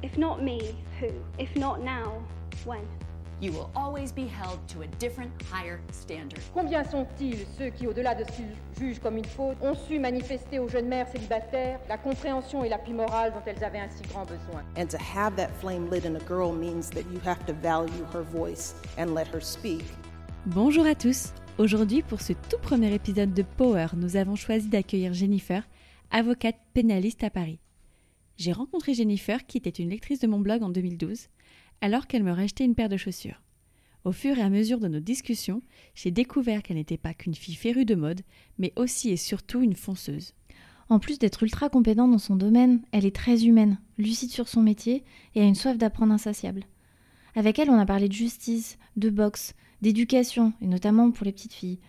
If not me, who? If not now, when? You will always be held to a different, higher standard. Combien sont-ils ceux qui, au-delà de ce qu'ils jugent comme une faute, ont su manifester aux jeunes mères célibataires la compréhension et l'appui moral dont elles avaient un si grand besoin? And to have that flame lit in a girl means that you have to value her voice and let her speak. Bonjour à tous. Aujourd'hui, pour ce tout premier épisode de Power, nous avons choisi d'accueillir Jennifer, avocate pénaliste à Paris. J'ai rencontré Jennifer, qui était une lectrice de mon blog en 2012, alors qu'elle me rachetait une paire de chaussures. Au fur et à mesure de nos discussions, j'ai découvert qu'elle n'était pas qu'une fille férue de mode, mais aussi et surtout une fonceuse. En plus d'être ultra compétente dans son domaine, elle est très humaine, lucide sur son métier et a une soif d'apprendre insatiable. Avec elle, on a parlé de justice, de boxe, d'éducation, et notamment pour les petites filles,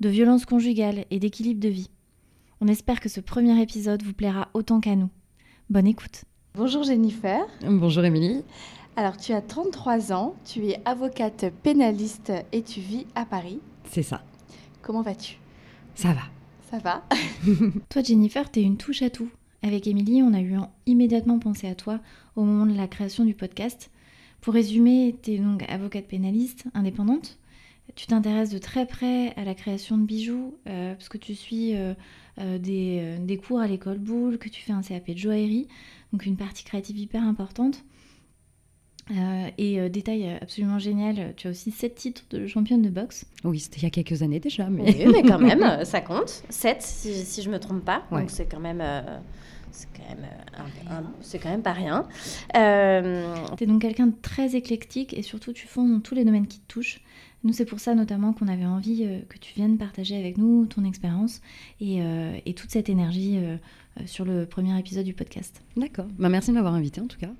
de violence conjugale et d'équilibre de vie. On espère que ce premier épisode vous plaira autant qu'à nous. Bonne écoute. Bonjour Jennifer. Bonjour Émilie. Alors tu as 33 ans, tu es avocate pénaliste et tu vis à Paris. C'est ça. Comment vas-tu? Ça va. Ça va? Toi Jennifer, t'es une touche à tout. Avec Émilie, on a eu immédiatement pensé à toi au moment de la création du podcast. Pour résumer, tu es donc avocate pénaliste indépendante. Tu t'intéresses de très près à la création de bijoux, euh, parce que tu suis euh, euh, des, des cours à l'école Boulle, que tu fais un CAP de joaillerie, donc une partie créative hyper importante. Et détail absolument génial, tu as aussi 7 titres de championne de boxe. Oui, c'était il y a quelques années déjà. Mais... Oui, mais quand même, ça compte. 7, si, si je me trompe pas. Ouais. Donc c'est quand même... c'est quand, même, euh, un- un- c'est quand même pas rien. Euh, Tu es donc quelqu'un de très éclectique et surtout tu fonds dans tous les domaines qui te touchent. Nous, c'est pour ça notamment qu'on avait envie euh, que tu viennes partager avec nous ton expérience et, euh, et toute cette énergie euh, sur le premier épisode du podcast. D'accord. Bah, merci de m'avoir invité en tout cas.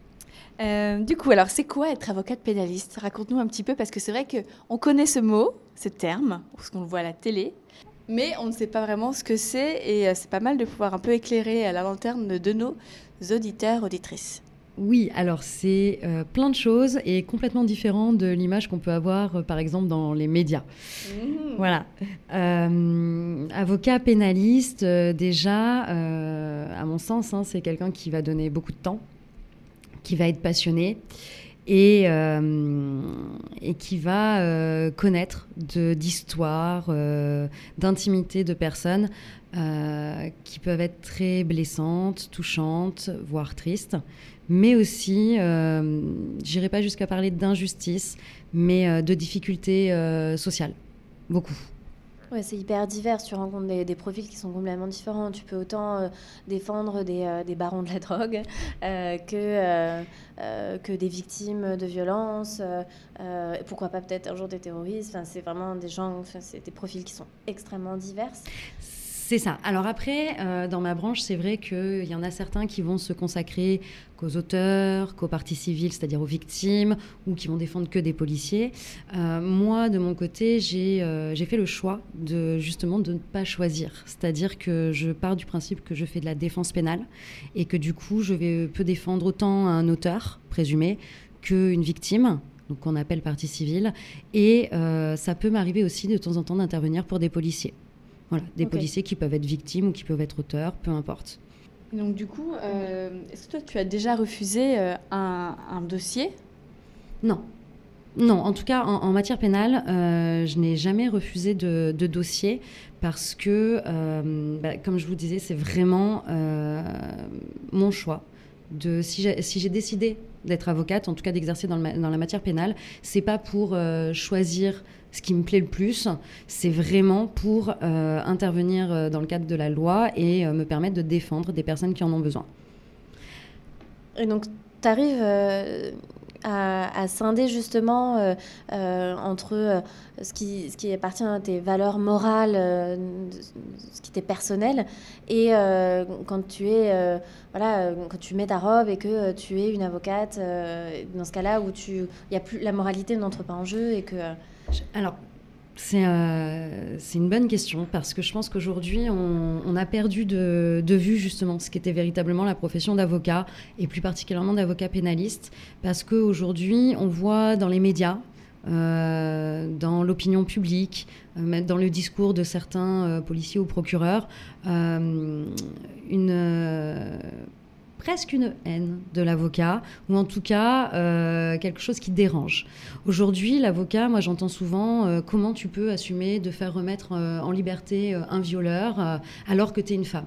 Euh, Du coup, alors c'est quoi être avocate pénaliste? Raconte-nous un petit peu parce que c'est vrai que on connaît ce mot, ce terme, parce qu'on le voit à la télé, mais on ne sait pas vraiment ce que c'est et euh, c'est pas mal de pouvoir un peu éclairer à la lanterne de nos auditeurs, auditrices. Oui, alors c'est euh, plein de choses et complètement différent de l'image qu'on peut avoir euh, par exemple dans les médias. Voilà. Euh, avocat pénaliste, euh, déjà, euh, à mon sens, hein, c'est quelqu'un qui va donner beaucoup de temps, qui va être passionné et, euh, et qui va euh, connaître d'histoires, euh, d'intimité de personnes euh, qui peuvent être très blessantes, touchantes, voire tristes, mais aussi, euh, j'irai pas jusqu'à parler d'injustice, mais de difficultés sociales. Beaucoup. Ouais, c'est hyper divers. Tu rencontres des, profils qui sont complètement différents. Tu peux autant euh, défendre des, euh, des barons de la drogue euh, que, que des victimes de violences. pourquoi pas peut-être un jour des terroristes. Enfin, c'est vraiment des gens, enfin, c'est des profils qui sont extrêmement divers. C'est ça. Alors après, euh, dans ma branche, c'est vrai qu'il y en a certains qui vont se consacrer qu'aux auteurs, qu'aux parties civiles, c'est-à-dire aux victimes, ou qui vont défendre que des policiers. Euh, moi, de mon côté, j'ai euh, j'ai fait le choix de justement de ne pas choisir. C'est-à-dire que je pars du principe que je fais de la défense pénale et que du coup, je vais, peux défendre autant un auteur présumé qu'une victime. Donc, qu'on appelle partie civile. Et ça peut m'arriver aussi de temps en temps d'intervenir pour des policiers. Voilà, des policiers qui peuvent être victimes ou qui peuvent être auteurs, peu importe. Donc du coup, euh, est-ce que toi tu as déjà refusé euh, un, un dossier? Non. Non, en tout cas, en, en matière pénale, euh, je n'ai jamais refusé de, de dossier parce que, bah, comme je vous disais, c'est vraiment mon choix. De, si j'ai si j'ai décidé d'être avocate, en tout cas d'exercer dans, la matière pénale, c'est pas pour euh, choisir ce qui me plaît le plus, c'est vraiment pour euh, intervenir euh, dans le cadre de la loi et me permettre de défendre des personnes qui en ont besoin. Et donc, tu arrives à, scinder justement euh, euh, entre euh, ce, qui, appartient à tes valeurs morales, ce qui t'est personnel, et quand tu es, voilà, quand tu mets ta robe et que tu es une avocate, dans ce cas-là où tu, y a plus la moralité n'entre pas en jeu et que Alors, c'est euh, c'est une bonne question parce que je pense qu'aujourd'hui, on, a perdu de, vue justement ce qu'était véritablement la profession d'avocat et plus particulièrement d'avocat pénaliste parce qu'aujourd'hui, on voit dans les médias, euh, dans l'opinion publique, euh, dans le discours de certains policiers ou procureurs, une, presque une haine de l'avocat, ou en tout cas euh, quelque chose qui dérange. Aujourd'hui, l'avocat, moi j'entends souvent euh, comment tu peux assumer de faire remettre euh, en liberté un violeur alors que tu es une femme?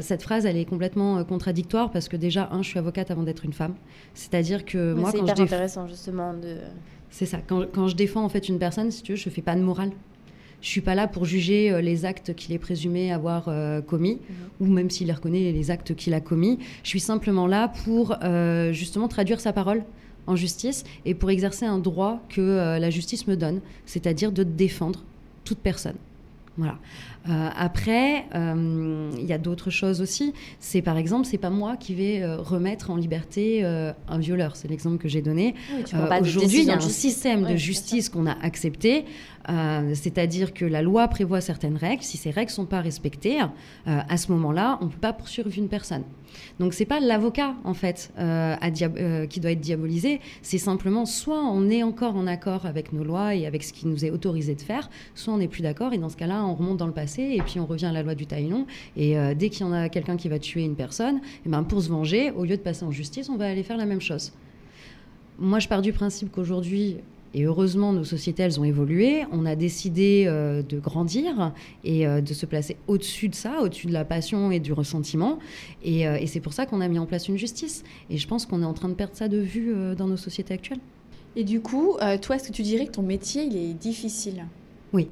cette phrase, elle est complètement contradictoire parce que déjà, un, je suis avocate avant d'être une femme. C'est-à-dire que moi, quand je défends... intéressant justement de. C'est ça. Quand, quand, je défends en fait une personne, si tu veux, je fais pas de morale. Je suis pas là pour juger euh, les actes qu'il est présumé avoir euh, commis, mhm. ou même s'il reconnaît les actes qu'il a commis. Je suis simplement là pour euh, justement traduire sa parole en justice et pour exercer un droit que la justice me donne, c'est-à-dire de défendre toute personne. Voilà. Euh, après, euh, il y a d'autres choses aussi. C'est par exemple, c'est pas moi qui vais euh, remettre en liberté un violeur. C'est l'exemple que j'ai donné. Aujourd'hui, il y a un système de justice qu'on a accepté, c'est-à-dire que la loi prévoit certaines règles. Si ces règles sont pas respectées, à ce moment-là, on peut pas poursuivre une personne. Donc c'est pas l'avocat en fait qui doit être diabolisé. C'est simplement soit on est encore en accord avec nos lois et avec ce qui nous est autorisé de faire, soit on n'est plus d'accord et dans ce cas-là, on remonte dans le passé et puis on revient à la loi du taillon. Et euh, dès qu'il y en a quelqu'un qui va tuer une personne, et eh ben pour se venger, au lieu de passer en justice, on va aller faire la même chose. Moi, je pars du principe qu'aujourd'hui, et heureusement, nos sociétés, elles ont évolué. On a décidé euh, de grandir et euh, de se placer au-dessus de ça, au-dessus de la passion et du ressentiment. Et, et c'est pour ça qu'on a mis en place une justice. Et je pense qu'on est en train de perdre ça de vue dans nos sociétés actuelles. Et du coup, toi, est-ce que tu dirais que ton métier, il est difficile? Oui.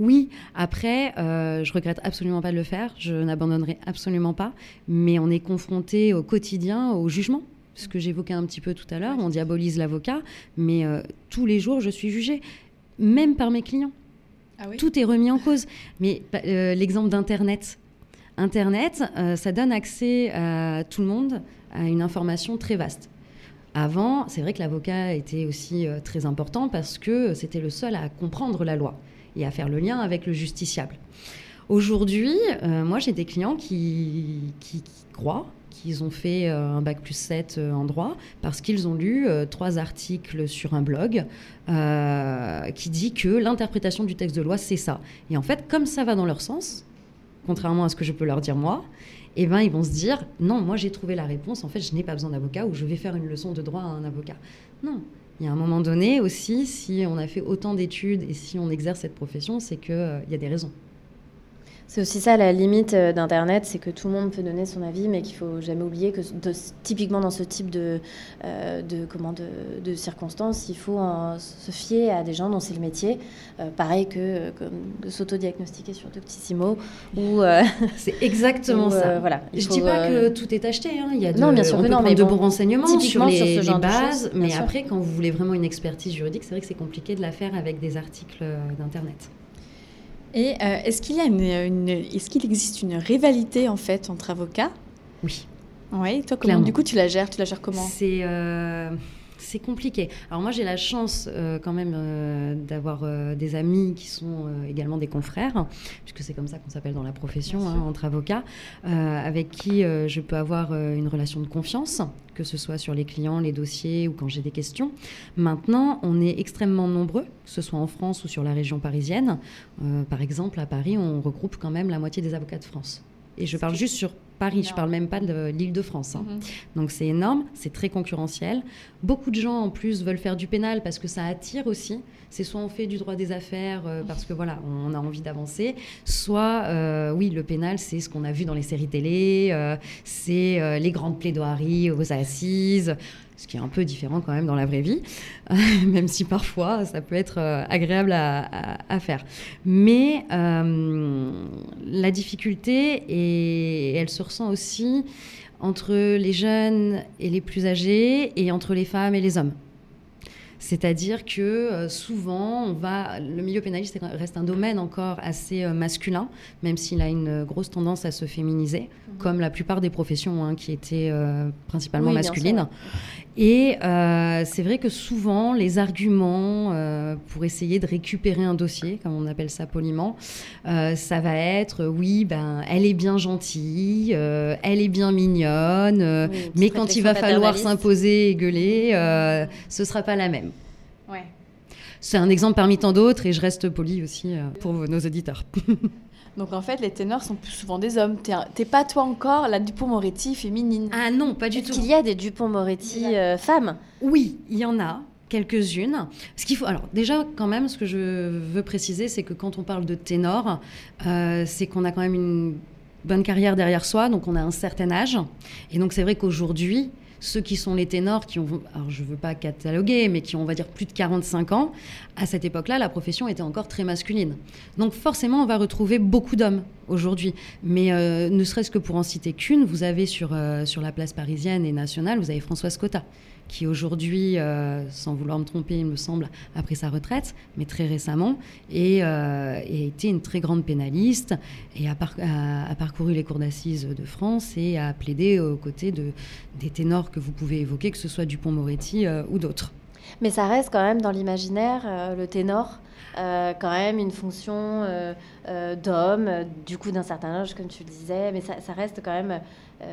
Oui, après, euh, je regrette absolument pas de le faire, je n'abandonnerai absolument pas, mais on est confronté au quotidien au jugement. Ce que j'évoquais un petit peu tout à l'heure, on diabolise l'avocat, mais euh, tous les jours, je suis jugée, même par mes clients. Ah tout est remis en cause. Mais euh, l'exemple d'Internet. Internet, ça donne accès à tout le monde à une information très vaste. Avant, c'est vrai que l'avocat était aussi très important parce que c'était le seul à comprendre la loi et à faire le lien avec le justiciable. Aujourd'hui, euh, moi, j'ai des clients qui, qui, croient qu'ils ont fait euh, un bac plus 7 euh, en droit parce qu'ils ont lu trois articles sur un blog qui dit que l'interprétation du texte de loi, c'est ça. Et en fait, comme ça va dans leur sens, contrairement à ce que je peux leur dire moi, eh ben, ils vont se dire non, moi j'ai trouvé la réponse, en fait, je n'ai pas besoin d'avocat ou je vais faire une leçon de droit à un avocat. Non, il y a un moment donné aussi, si on a fait autant d'études et si on exerce cette profession, c'est qu'il euh, y a des raisons. C'est aussi ça la limite euh, d'Internet, c'est que tout le monde peut donner son avis, mais qu'il faut jamais oublier que typiquement dans ce type de, euh, de, comment, de, circonstances, il faut se fier à des gens dont c'est le métier. Euh, pareil que, de s'autodiagnostiquer sur Doctissimo. Ou, c'est exactement ça. voilà, Je ne dis pas que tout est acheté. Hein. Il y a de, non, bien sûr on peut non, mais de bons renseignements sur les, bases, mais après, quand vous voulez vraiment une expertise juridique, c'est vrai que c'est compliqué de la faire avec des articles d'Internet. Et euh, est-ce qu'il y a une, est-ce qu'il existe une rivalité en fait entre avocats? Oui. Oui. Toi, comment du coup tu la gères? Tu la gères comment? C'est euh, c'est compliqué. Alors moi j'ai la chance euh, quand même euh, d'avoir euh, des amis qui sont également des confrères, puisque c'est comme ça qu'on s'appelle dans la profession, hein, entre avocats, avec qui je peux avoir une relation de confiance, que ce soit sur les clients, les dossiers ou quand j'ai des questions. Maintenant, on est extrêmement nombreux, que ce soit en France ou sur la région parisienne. par exemple, à Paris, on regroupe quand même la moitié des avocats de France. Et je parle juste sur Paris, je parle même pas de l'île de France. Hein. Mhm. Donc c'est énorme, c'est très concurrentiel. Beaucoup de gens en plus veulent faire du pénal parce que ça attire aussi. C'est soit on fait du droit des affaires euh, parce que voilà, on a envie d'avancer, soit euh, oui, le pénal, c'est ce qu'on a vu dans les séries télé, euh, c'est les grandes plaidoiries aux assises ce qui est un peu différent quand même dans la vraie vie, même si parfois ça peut être euh, agréable à, faire. Mais euh, la difficulté, et elle se aussi entre les jeunes et les plus âgés, et entre les femmes et les hommes. C'est-à-dire que euh, souvent, on va, le milieu pénaliste reste un domaine encore assez euh, masculin, même s'il a une grosse tendance à se féminiser, mhm. comme la plupart des professions hein, qui étaient euh, principalement masculines. Et c'est vrai que souvent, les arguments pour essayer de récupérer un dossier, comme on appelle ça poliment, ça va être oui, ben, elle est bien gentille, elle est bien mignonne, mais quand il va falloir s'imposer et gueuler, ce sera pas la même. Ouais. C'est un exemple parmi tant d'autres et je reste poli aussi euh, pour nos auditeurs. Donc en fait, les ténors sont plus souvent des hommes. T'es pas toi encore la Dupont-Moretti féminine. Ah non, pas du tout. qu'il y a des Dupont-Moretti euh, femmes? Oui, il y en a quelques-unes. Ce qu'il faut, alors déjà quand même, ce que je veux préciser, c'est que quand on parle de ténor, euh, c'est qu'on a quand même une bonne carrière derrière soi, donc on a un certain âge. Et donc c'est vrai qu'aujourd'hui, ceux qui sont les ténors, qui ont, alors je veux pas cataloguer, mais qui ont, on va dire, plus de 45 ans, à cette époque-là, la profession était encore très masculine. Donc forcément, on va retrouver beaucoup d'hommes aujourd'hui. Mais euh, ne serait-ce que pour en citer qu'une, vous avez sur, euh, sur la place parisienne et nationale, vous avez Françoise Cotta qui aujourd'hui, euh, sans vouloir me tromper, il me semble, a pris sa retraite, mais très récemment, et, euh, a été une très grande pénaliste, et a, par- a- a parcouru les cours d'assises de France et a plaidé aux côtés de, des ténors que vous pouvez évoquer, que ce soit Dupont-Moretti euh, ou d'autres. Mais ça reste quand même dans l'imaginaire, euh, le ténor, euh, quand même une fonction euh, euh, d'homme, euh, du coup d'un certain âge, comme tu le disais, mais ça, reste quand même euh,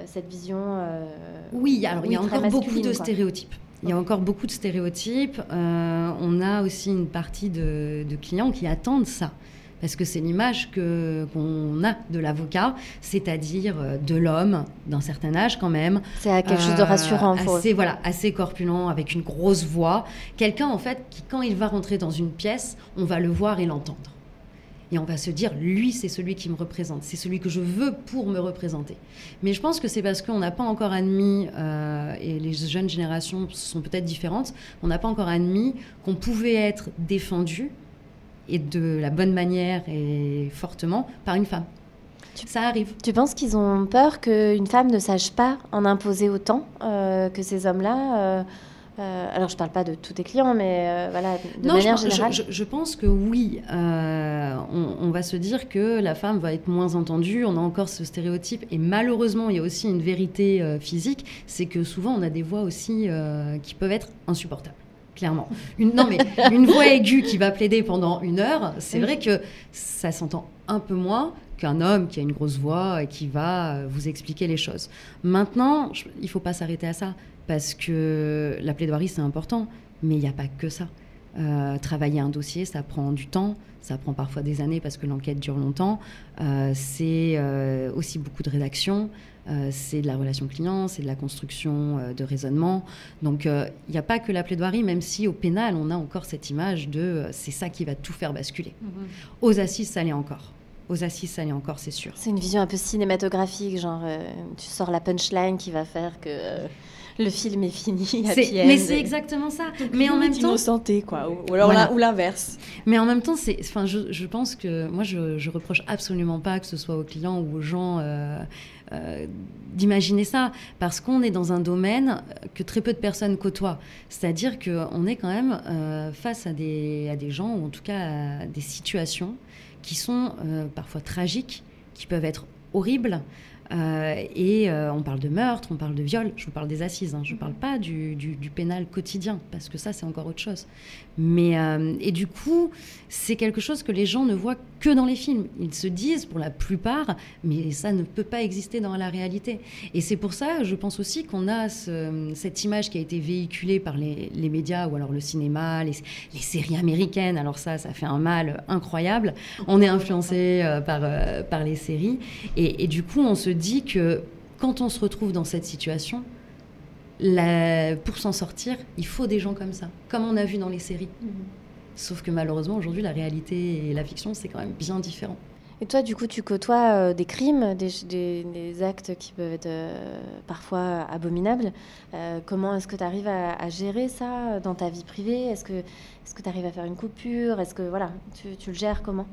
cette vision. euh, Oui, alors il y a encore beaucoup de quoi. stéréotypes. Il y a encore beaucoup de stéréotypes. Euh, on a aussi une partie de, de clients qui attendent ça. Parce que c'est l'image que- qu'on a de l'avocat, c'est-à-dire euh, de l'homme d'un certain âge quand même. C'est quelque chose de rassurant assez, voilà, assez corpulent, avec une grosse voix. Quelqu'un en fait qui, quand il va rentrer dans une pièce, on va le voir et l'entendre. Et on va se dire, lui, c'est celui qui me représente, c'est celui que je veux pour me représenter. Mais je pense que c'est parce qu'on n'a pas encore admis, euh, et les jeunes générations sont peut-être différentes, on n'a pas encore admis qu'on pouvait être défendu, et de la bonne manière et fortement, par une femme. Ça arrive. Tu penses qu'ils ont peur qu'une femme ne sache pas en imposer autant euh, que ces hommes-là euh, euh, Alors, je parle pas de tous tes clients, mais euh, voilà, de Non, manière je, je- générale. je- je pense que oui. Euh, on, on va se dire que la femme va être moins entendue. On a encore ce stéréotype. Et malheureusement, il y a aussi une vérité physique. C'est que souvent, on a des voix aussi qui peuvent être insupportables. Clairement. Une, non, mais une voix aiguë qui va plaider pendant une heure, c'est Oui. vrai que ça s'entend un peu moins qu'un homme qui a une grosse voix et qui va euh, vous expliquer les choses. Maintenant, je- il ne faut pas s'arrêter à ça, parce que la plaidoirie, c'est important, mais il n'y a pas que ça. Euh, travailler un dossier, ça prend du temps, ça prend parfois des années parce que l'enquête dure longtemps. Euh, c'est euh, aussi beaucoup de rédaction, c'est de la relation client, c'est de la construction de raisonnement. Donc il n'y a pas que la plaidoirie, même si au pénal, on a encore cette image de c'est ça qui va tout faire basculer. Aux assises, ça l'est encore. Aux assises, ça l'est encore, c'est sûr. C'est une vision un peu cinématographique, genre euh, tu sors la punchline qui va faire que euh, le film est fini. Mais end. c'est exactement ça. Mais en même temps, innocenté, quoi. Ou, ou alors Voilà. l'in- ou l'inverse. Mais en même temps, c'est, enfin, je, je pense que moi, je, je reproche absolument pas que ce soit aux clients ou aux gens euh, euh, d'imaginer ça, parce qu'on est dans un domaine que très peu de personnes côtoient. C'est-à-dire qu'on est quand même euh, face à des, à des gens, ou en tout cas à des situations qui sont euh, parfois tragiques, qui peuvent être horribles. Euh, et euh, on parle de meurtre, on parle de viol, je vous parle des assises, hein, je ne parle pas du, du- du pénal quotidien, parce que ça c'est encore autre chose. Mais, euh, et du coup, c'est quelque chose que les gens ne voient que dans les films. Ils se disent pour la plupart, mais ça ne peut pas exister dans la réalité. Et c'est pour ça, je pense aussi qu'on a ce- cette image qui a été véhiculée par les, les médias ou alors le cinéma, les, les séries américaines. Alors ça, ça fait un mal incroyable. On est influencé par, par les séries. Et, et du coup, on se dit que quand on se retrouve dans cette situation, la- pour s'en sortir, il faut des gens comme ça, comme on a vu dans les séries. Sauf que malheureusement, aujourd'hui, la réalité et la fiction, c'est quand même bien différent. Et toi, du coup, tu côtoies euh, des crimes, des, des- des actes qui peuvent être euh, parfois abominables. Euh, comment est-ce que tu arrives à, à gérer ça dans ta vie privée? Est-ce que tu arrives à faire une coupure? Est-ce que voilà, tu, tu le gères comment?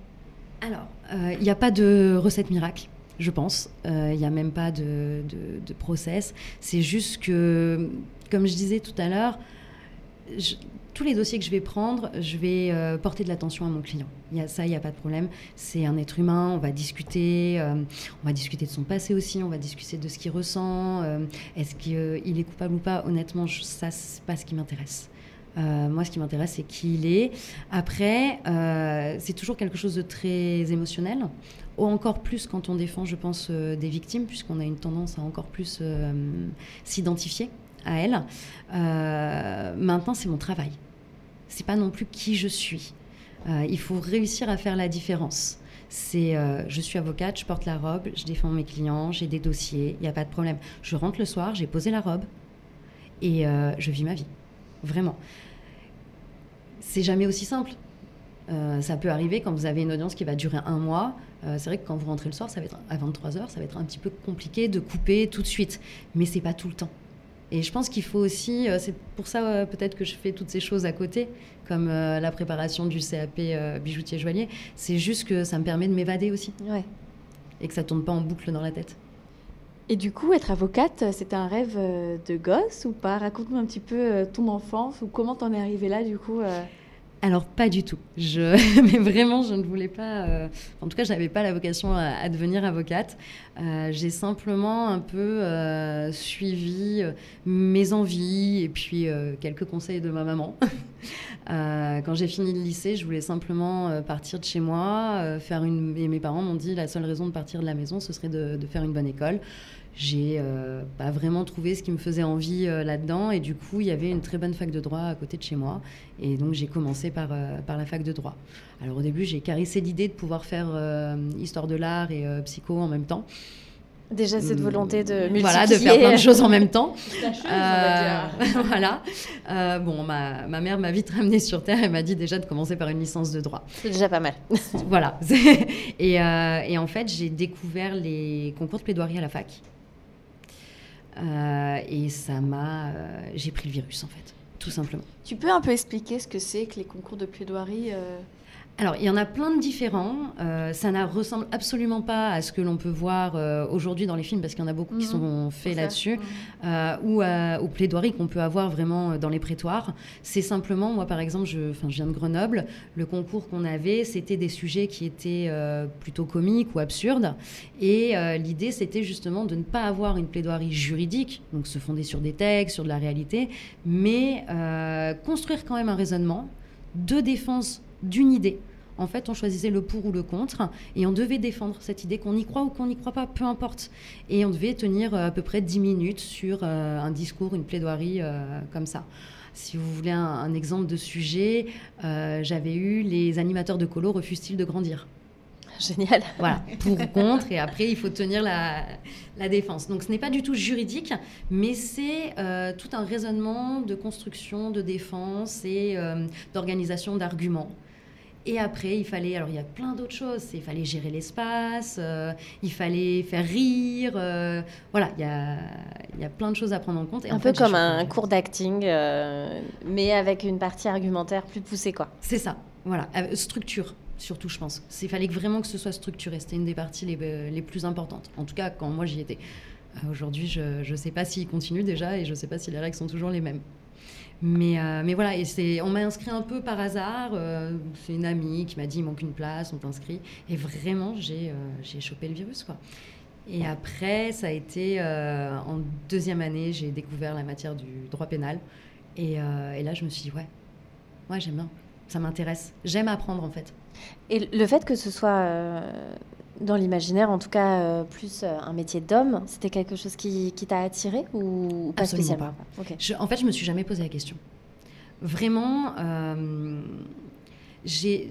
Alors, il n'y a pas de recette miracle, je pense. Il n'y a même pas de, de- process. C'est juste que, comme je disais tout à l'heure, tous les dossiers que je vais prendre, je vais euh, porter de l'attention à mon client. Y a, ça, il n'y a pas de problème. C'est un être humain, on va discuter, euh, on va discuter de son passé aussi, on va discuter de ce qu'il ressent, euh, est-ce qu'il est coupable ou pas? Honnêtement, je- ça, c'est pas ce qui m'intéresse. Euh, moi, ce qui m'intéresse, c'est qui il est. Après, euh, c'est toujours quelque chose de très émotionnel. Ou encore plus quand on défend, je pense, euh, des victimes, puisqu'on a une tendance à encore plus s'identifier à elles. Maintenant, c'est mon travail. C'est pas non plus qui je suis. Il faut réussir à faire la différence. C'est je suis avocate, je porte la robe, je défends mes clients, j'ai des dossiers, il n'y a pas de problème. Je rentre le soir, j'ai posé la robe et je vis ma vie. Vraiment. C'est jamais aussi simple. ça peut arriver quand vous avez une audience qui va durer un mois. c'est vrai que quand vous rentrez le soir, ça va être à 23h, ça va être un petit peu compliqué de couper tout de suite. Mais c'est pas tout le temps. Et je pense qu'il faut aussi, euh, c'est pour ça euh, peut-être que je fais toutes ces choses à côté, comme euh, la préparation du CAP bijoutier joaillier. C'est juste que ça me permet de m'évader aussi. Ouais. Et que ça tourne pas en boucle dans la tête. Et du coup, être avocate, c'était un rêve de gosse ou pas? Raconte-nous un petit peu ton enfance ou comment t'en es arrivée là du coup alors pas du tout. Mais vraiment, je ne voulais pas. Euh, en tout cas, je n'avais pas la vocation à, devenir avocate. Euh, j'ai simplement un peu euh, suivi mes envies et puis quelques conseils de ma maman. quand j'ai fini le lycée, je voulais simplement partir de chez moi, faire une. Et mes parents m'ont dit la seule raison de partir de la maison, ce serait de faire une bonne école j'ai euh, pas vraiment trouvé ce qui me faisait envie euh, là-dedans. Et du coup, il y avait une très bonne fac de droit à côté de chez moi. Et donc, j'ai commencé par, euh, par la fac de droit. Alors, au début, j'ai caressé l'idée de pouvoir faire histoire de l'art et psycho en même temps. Déjà, cette hum, volonté de multiplier. Voilà, de faire plein de choses en même temps. voilà. bon, ma, ma mère m'a vite ramenée sur Terre et m'a dit déjà de commencer par une licence de droit. C'est déjà pas mal. voilà. et, et en fait, j'ai découvert les concours de plaidoirie à la fac. Euh, et ça m'a. Euh, j'ai pris le virus, en fait, tout simplement. Tu peux un peu expliquer ce que c'est que les concours de plaidoirie euh, alors, il y en a plein de différents. Euh, ça ne ressemble absolument pas à ce que l'on peut voir euh, aujourd'hui dans les films, parce qu'il y en a beaucoup qui mhm. sont faits là-dessus, euh, ou aux plaidoiries qu'on peut avoir vraiment dans les prétoires. C'est simplement, moi par exemple, je, je viens de Grenoble, le concours qu'on avait, c'était des sujets qui étaient plutôt comiques ou absurdes. Et l'idée, c'était justement de ne pas avoir une plaidoirie juridique, donc se fonder sur des textes, sur de la réalité, mais construire quand même un raisonnement de défense d'une idée. En fait, on choisissait le pour ou le contre et on devait défendre cette idée, qu'on y croit ou qu'on n'y croit pas, peu importe. Et on devait tenir euh, à peu près 10 minutes sur euh, un discours, une plaidoirie euh, comme ça. Si vous voulez un, exemple de sujet, j'avais eu les animateurs de colo refusent-ils de grandir? Génial. Voilà, pour ou contre, et après, il faut tenir la, la défense. Donc, ce n'est pas du tout juridique, mais c'est tout un raisonnement de construction, de défense et d'organisation d'arguments. Et après, il fallait, alors il y a plein d'autres choses. Il fallait gérer l'espace, euh, il fallait faire rire. Euh, voilà, il y a, il y a plein de choses à prendre en compte. Et un peu comme un cours d'acting, euh, mais avec une partie argumentaire plus poussée, quoi. C'est ça, voilà. structure, surtout, je pense. Il fallait vraiment que ce soit structuré. C'était une des parties les, les, plus importantes. En tout cas, quand moi j'y étais. Aujourd'hui, je ne sais pas s'il continue déjà et je ne sais pas si les règles sont toujours les mêmes. Mais, euh, mais voilà, et on m'a inscrit un peu par hasard. Euh, c'est une amie qui m'a dit il manque une place, on t'inscrit. Et vraiment, j'ai, euh, chopé le virus. Quoi. Et après, ça a été en deuxième année, j'ai découvert la matière du droit pénal. Et, et là, je me suis dit ouais, moi j'aime bien, ça m'intéresse. J'aime apprendre en fait. Et le fait que ce soit dans l'imaginaire, en tout cas, euh, plus euh, un métier d'homme, c'était quelque chose qui, t'a attiré ou, pas spécialement En fait, je me suis jamais posé la question. Vraiment, euh, j'ai,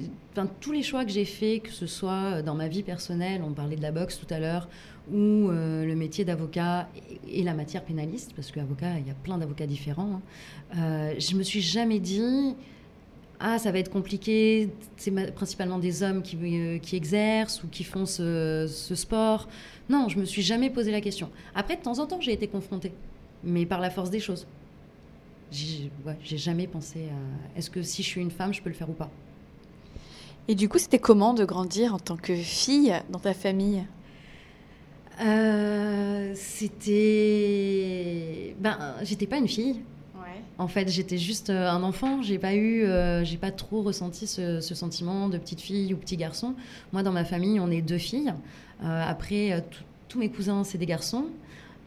tous les choix que j'ai faits, que ce soit dans ma vie personnelle, on parlait de la boxe tout à l'heure, ou le métier d'avocat et, la matière pénaliste, parce qu'avocat, il y a plein d'avocats différents, hein, je me suis jamais dit ah, ça va être compliqué, c'est principalement des hommes qui, euh, qui, exercent ou qui font ce, sport. Non, je me suis jamais posé la question. Après, de temps en temps, j'ai été confrontée, mais par la force des choses. J'ai jamais pensé à est-ce que si je suis une femme, je peux le faire ou pas? Et du coup, c'était comment de grandir en tant que fille dans ta famille? Euh, C'était. Ben, j'étais pas une fille. En fait, j'étais juste euh, un enfant. J'ai pas eu, euh, j'ai pas trop ressenti ce, sentiment de petite fille ou petit garçon. Moi, dans ma famille, on est deux filles. Euh, après, tous mes cousins, c'est des garçons.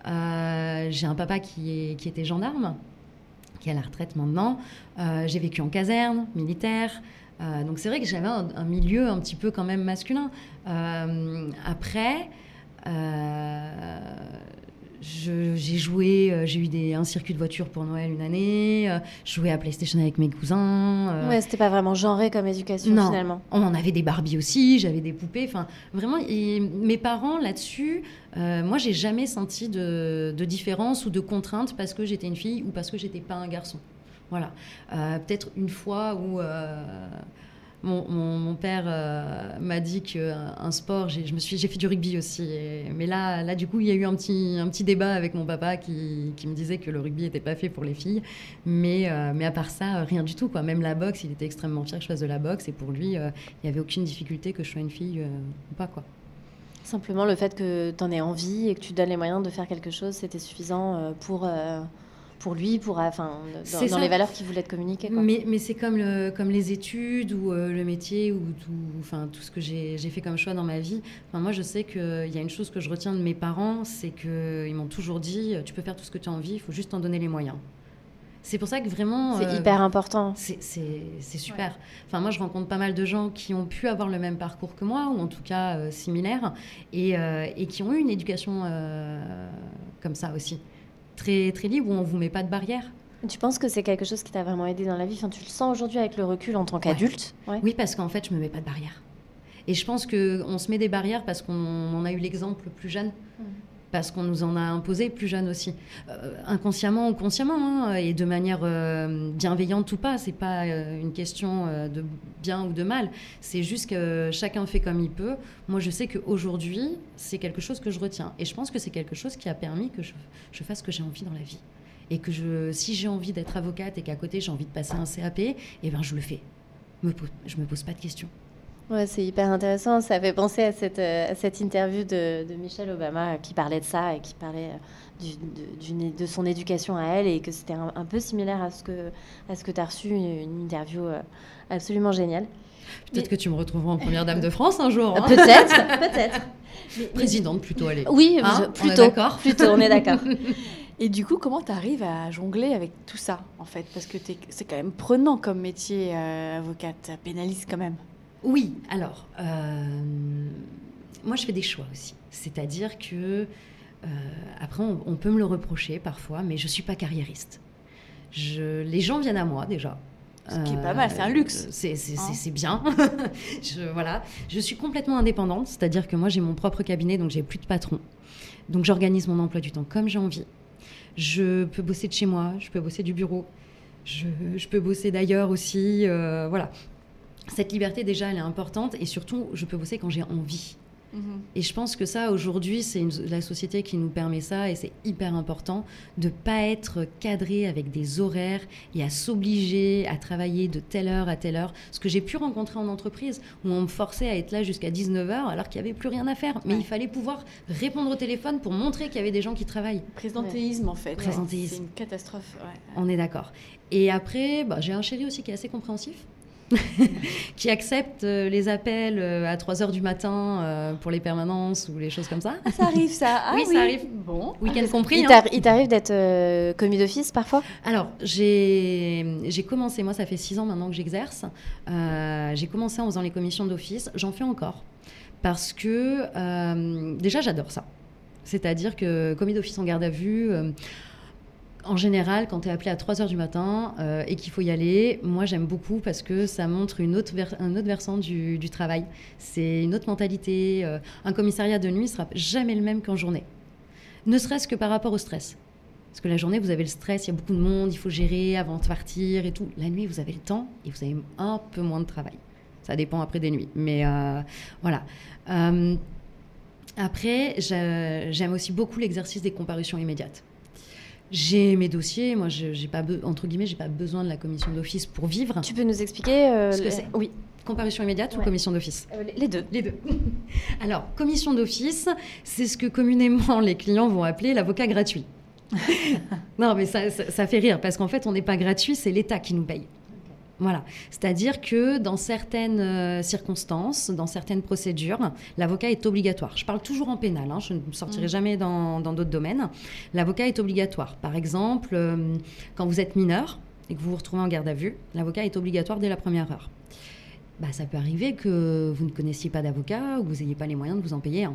j'ai un papa qui, était gendarme, qui est à la retraite maintenant. j'ai vécu en caserne militaire. donc c'est vrai que j'avais un, un, milieu un petit peu quand même masculin. après j'ai joué, euh, j'ai eu des, un circuit de voiture pour Noël une année, euh, je jouais à PlayStation avec mes cousins. euh... Ouais, c'était pas vraiment genré comme éducation non. finalement. On en avait des Barbie aussi, j'avais des poupées, enfin vraiment, et mes parents là-dessus, euh, moi j'ai jamais senti de, de, différence ou de contrainte parce que j'étais une fille ou parce que j'étais pas un garçon. Voilà. Peut-être une fois où mon, père euh, m'a dit qu'un sport, je me suis, j'ai fait du rugby aussi. Mais là, là, du coup, il y a eu un petit, un petit débat avec mon papa qui, qui me disait que le rugby n'était pas fait pour les filles. Mais, euh, mais à part ça, rien du tout. Quoi. Même la boxe, il était extrêmement fier que je fasse de la boxe. Et pour lui, euh, il n'y avait aucune difficulté que je sois une fille ou pas. Quoi. Simplement, le fait que tu en aies envie et que tu donnes les moyens de faire quelque chose, c'était suffisant pour pour lui, pour enfin dans, dans les valeurs qu'il voulait te communiquer. Quoi. Mais, mais c'est comme, le, comme les études ou euh, le métier ou tout, enfin tout ce que j'ai fait comme choix dans ma vie. Enfin, moi, je sais qu'il y a une chose que je retiens de mes parents, c'est qu'ils m'ont toujours dit tu peux faire tout ce que tu as envie, il faut juste t'en donner les moyens. C'est pour ça que vraiment. C'est euh, hyper important. C'est super. Ouais. Enfin, moi, je rencontre pas mal de gens qui ont pu avoir le même parcours que moi, ou en tout cas euh, similaire, et, euh, et, qui ont eu une éducation comme ça aussi très, très libre où on ne vous met pas de barrière. Tu penses que c'est quelque chose qui t'a vraiment aidé dans la vie? Enfin, Tu le sens aujourd'hui avec le recul en tant qu'adulte? Ouais. ouais. Oui, parce qu'en fait, je ne me mets pas de barrière. Et je pense qu'on se met des barrières parce qu'on a eu l'exemple plus jeune. Mmh. Parce qu'on nous en a imposé plus jeune aussi, euh, inconsciemment ou consciemment, hein, et de manière euh, bienveillante ou pas. C'est pas euh, une question de bien ou de mal. C'est juste que chacun fait comme il peut. Moi, je sais qu'aujourd'hui, c'est quelque chose que je retiens, et je pense que c'est quelque chose qui a permis que je, je fasse ce que j'ai envie dans la vie, et que je, si j'ai envie d'être avocate et qu'à côté j'ai envie de passer un CAP, et eh ben je le fais. Me, je me pose pas de questions. Ouais, c'est hyper intéressant. Ça fait penser à cette, à cette interview de, de, Michelle Obama qui parlait de ça et qui parlait du, de, de, son éducation à elle et que c'était un, un, peu similaire à ce que, à ce que tu as reçu, une, une, interview absolument géniale. Peut-être Mais... que tu me retrouveras en première dame de France un jour. Hein peut-être, peut-être. Présidente plutôt, allez. Oui, hein plutôt. On est d'accord Plutôt, on est d'accord. Et du coup, comment tu arrives à jongler avec tout ça, en fait? Parce que c'est quand même prenant comme métier, euh, avocate, pénaliste quand même. Oui, alors, euh, moi je fais des choix aussi. C'est-à-dire que, euh, après, on, on, peut me le reprocher parfois, mais je ne suis pas carriériste. Je, les gens viennent à moi déjà. Ce qui est pas mal, c'est un luxe. C'est hein bien. je, voilà. je suis complètement indépendante, c'est-à-dire que moi j'ai mon propre cabinet, donc j'ai plus de patron. Donc j'organise mon emploi du temps comme j'ai envie. Je peux bosser de chez moi, je peux bosser du bureau, je, je peux bosser d'ailleurs aussi. Euh, voilà cette liberté déjà elle est importante et surtout je peux bosser quand j'ai envie. Mmh. et je pense que ça aujourd'hui c'est la société qui nous permet ça et c'est hyper important de pas être cadré avec des horaires et à s'obliger à travailler de telle heure à telle heure. Ce que j'ai pu rencontrer en entreprise où on me forçait à être là jusqu'à 19h alors qu'il n'y avait plus rien à faire. Mais ouais. il fallait pouvoir répondre au téléphone pour montrer qu'il y avait des gens qui travaillent. Présentéisme en fait. Présentéisme. C'est une catastrophe ouais. on est d'accord. Et après bah, j'ai un chéri aussi qui est assez compréhensif qui accepte euh, les appels euh, à 3 heures du matin euh, pour les permanences ou les choses comme ça. Ah, ça arrive ça ah, oui, oui, ça arrive. Bon. Week-end compris. Il hein. t'arrive d'être euh, commis d'office parfois? Alors, j'ai commencé, moi ça fait 6 ans maintenant que j'exerce. Euh, j'ai commencé en faisant les commissions d'office. J'en fais encore. Parce que euh, déjà j'adore ça. C'est-à-dire que commis d'office en garde à vue en général, quand tu es appelé à 3 heures du matin euh, et qu'il faut y aller, moi j'aime beaucoup parce que ça montre une autre un autre versant du, travail. C'est une autre mentalité. Euh, un commissariat de nuit sera jamais le même qu'en journée. Ne serait-ce que par rapport au stress. Parce que la journée, vous avez le stress, il y a beaucoup de monde, il faut gérer avant de partir et tout. La nuit, vous avez le temps et vous avez un peu moins de travail. Ça dépend après des nuits. Mais euh, voilà. après, j'aime aussi beaucoup l'exercice des comparutions immédiates. J'ai mes dossiers, moi j'ai pas entre guillemets, j'ai pas besoin de la commission d'office pour vivre. Tu peux nous expliquer euh, ce que c'est Oui. Comparution immédiate ouais. ou commission d'office euh, Les deux. Les deux. Alors, commission d'office, c'est ce que communément les clients vont appeler l'avocat gratuit. non, mais ça, ça, ça, fait rire parce qu'en fait, on n'est pas gratuit, c'est l'État qui nous paye. Voilà. C'est-à-dire que dans certaines euh, circonstances, dans certaines procédures, l'avocat est obligatoire. Je parle toujours en pénal, hein, je ne sortirai mmh. jamais dans d'autres domaines. L'avocat est obligatoire. Par exemple, euh, quand vous êtes mineur et que vous vous retrouvez en garde à vue, l'avocat est obligatoire dès la première heure. Bah, ça peut arriver que vous ne connaissiez pas d'avocat ou que vous n'ayez pas les moyens de vous en payer un.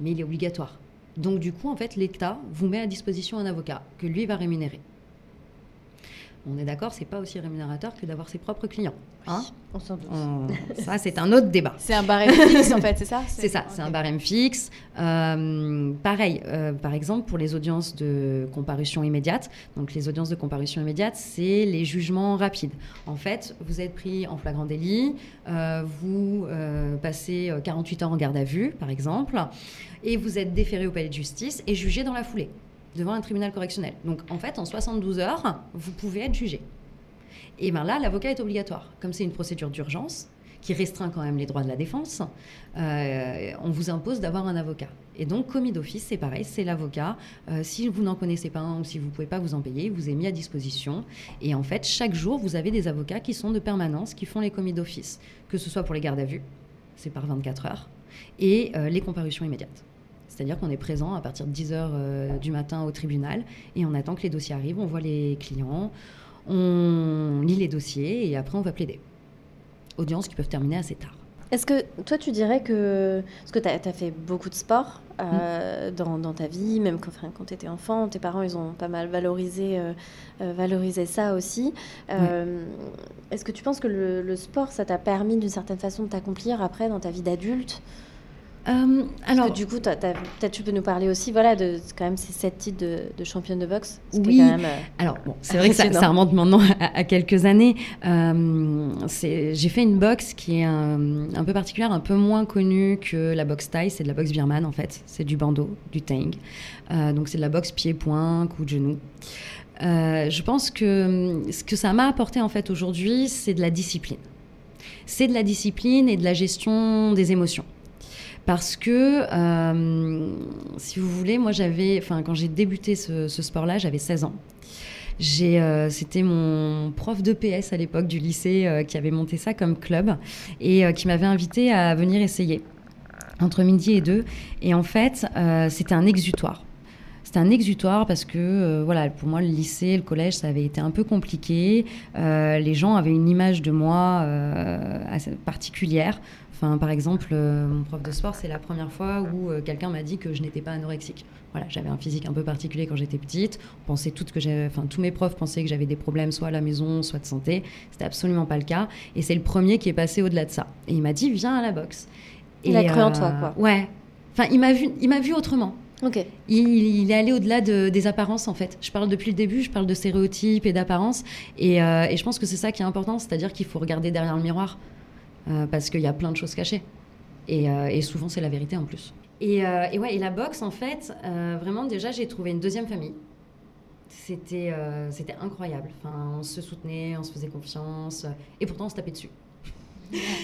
Mais il est obligatoire. Donc du coup, en fait, l'État vous met à disposition un avocat que lui va rémunérer. On est d'accord, c'est pas aussi rémunérateur que d'avoir ses propres clients. Hein? on s'en doute. ça, c'est un autre débat. C'est un barème fixe, en fait, c'est ça? C'est ça, c'est un barème fixe. Euh, pareil, euh, par exemple, pour les audiences de comparution immédiate. Donc, les audiences de comparution immédiate, c'est les jugements rapides. En fait, vous êtes pris en flagrant délit, euh, vous passez 48 heures en garde à vue, par exemple, et vous êtes déféré au palais de justice et jugé dans la foulée devant un tribunal correctionnel. Donc en fait, en 72 heures, vous pouvez être jugé. Et bien là, l'avocat est obligatoire. Comme c'est une procédure d'urgence qui restreint quand même les droits de la défense, euh, on vous impose d'avoir un avocat. Et donc, commis d'office, c'est pareil, c'est l'avocat. Euh, si vous n'en connaissez pas un ou si vous ne pouvez pas vous en payer, vous est mis à disposition. Et en fait, chaque jour, vous avez des avocats qui sont de permanence, qui font les commis d'office, que ce soit pour les gardes à vue, c'est par 24 heures, et euh, les comparutions immédiates. C'est-à-dire qu'on est présent à partir de 10 h euh, du matin au tribunal et on attend que les dossiers arrivent, on voit les clients, on lit les dossiers et après on va plaider. Audiences qui peuvent terminer assez tard. Est-ce que toi tu dirais que. Parce que tu as, fait beaucoup de sport euh, mm. dans, ta vie, même quand, quand tu étais enfant, tes parents ils ont pas mal valorisé, euh, valorisé ça aussi. Est-ce que tu penses que le, le sport ça t'a permis d'une certaine façon de t'accomplir après dans ta vie d'adulte? Euh, alors, du coup, peut-être tu peux nous parler aussi, voilà, de quand même ces sept titres de, championne de boxe. Oui. Quand même, euh, alors bon, c'est vrai que ça, remonte maintenant à, quelques années. Euh, j'ai fait une boxe qui est un, peu particulière, un peu moins connue que la boxe thaï. C'est de la boxe birmane en fait. C'est du bando, du tang. donc c'est de la boxe pied-point, coup de genou. je pense que ce que ça m'a apporté en fait aujourd'hui, c'est de la discipline. C'est de la discipline et de la gestion des émotions parce que, euh, si vous voulez, moi j'avais, enfin quand j'ai débuté ce, sport-là, j'avais 16 ans. Euh, c'était mon prof de PS à l'époque du lycée euh, qui avait monté ça comme club et qui m'avait invité à venir essayer entre midi et deux. Et en fait, c'était un exutoire. C'était un exutoire parce que, voilà, pour moi, le lycée, le collège, ça avait été un peu compliqué. les gens avaient une image de moi assez particulière. Enfin, par exemple, euh, mon prof de sport, c'est la première fois où euh, quelqu'un m'a dit que je n'étais pas anorexique. Voilà, j'avais un physique un peu particulier quand j'étais petite. On pensait toutes que enfin, tous mes profs pensaient que j'avais des problèmes soit à la maison, soit de santé. C'était absolument pas le cas. Et c'est le premier qui est passé au-delà de ça. Et il m'a dit, viens à la boxe. Il a cru en toi, quoi. Euh, ouais. Enfin, il m'a vu, il m'a vu autrement. Ok. Il, est allé au-delà de, des apparences en fait. Je parle depuis le début, je parle de stéréotypes et d'apparences, et, et, je pense que c'est ça qui est important, c'est-à-dire qu'il faut regarder derrière le miroir. Euh, parce qu'il y a plein de choses cachées. Et, euh, souvent, c'est la vérité en plus. Euh, et, ouais, et la boxe, en fait, vraiment, déjà, j'ai trouvé une deuxième famille. C'était c'était incroyable. Enfin, on se soutenait, on se faisait confiance, et pourtant, on se tapait dessus.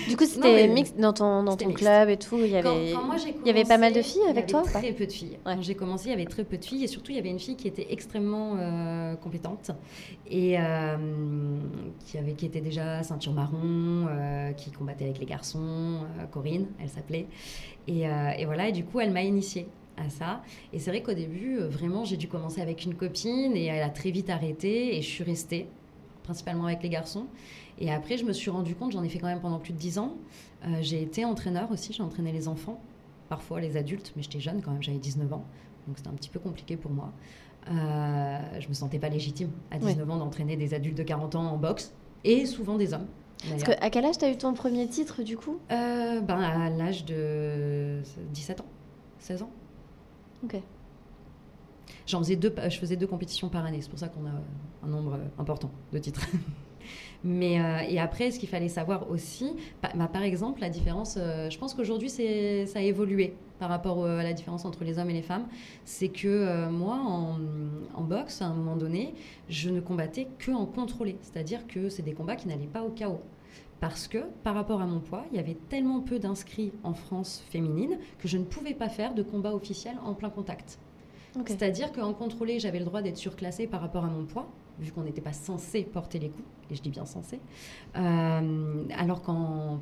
Du coup, c'était mix dans ton, dans ton club et tout. Il y avait, il y avait pas mal de filles avec toi Très peu de filles. Quand j'ai commencé, il y avait très peu de filles et surtout, il y avait une fille qui était extrêmement euh, compétente et euh, qui, avait, qui était déjà ceinture marron, euh, qui combattait avec les garçons. Corinne, elle s'appelait. Et, et, voilà, et du coup, elle m'a initiée à ça. Et c'est vrai qu'au début, vraiment, j'ai dû commencer avec une copine et elle a très vite arrêté et je suis restée, principalement avec les garçons. Et après, je me suis rendu compte, j'en ai fait quand même pendant plus de 10 ans. Euh, j'ai été entraîneur aussi, j'ai entraîné les enfants, parfois les adultes, mais j'étais jeune quand même, j'avais 19 ans. Donc c'était un petit peu compliqué pour moi. Euh, je me sentais pas légitime à 19 ans d'entraîner des adultes de 40 ans en boxe et souvent des hommes. Parce que, à quel âge tu as eu ton premier titre du coup? Euh, ben, À l'âge de 17 ans, 16 ans. Ok. J'en faisais deux, je faisais deux compétitions par année, c'est pour ça qu'on a un nombre important de titres. Mais, euh, et après, ce qu'il fallait savoir aussi, bah, par exemple, la différence, euh, je pense qu'aujourd'hui, ça a évolué par rapport à la différence entre les hommes et les femmes. C'est que euh, moi, en, en, boxe, à un moment donné, je ne combattais que en contrôlé. C'est-à-dire que c'est des combats qui n'allaient pas au chaos parce que par rapport à mon poids, il y avait tellement peu d'inscrits en France féminine que je ne pouvais pas faire de combat officiel en plein contact. C'est-à-dire qu'en contrôlé, j'avais le droit d'être surclassée par rapport à mon poids, vu qu'on n'était pas censé porter les coups, et je dis bien censé, euh, alors qu'en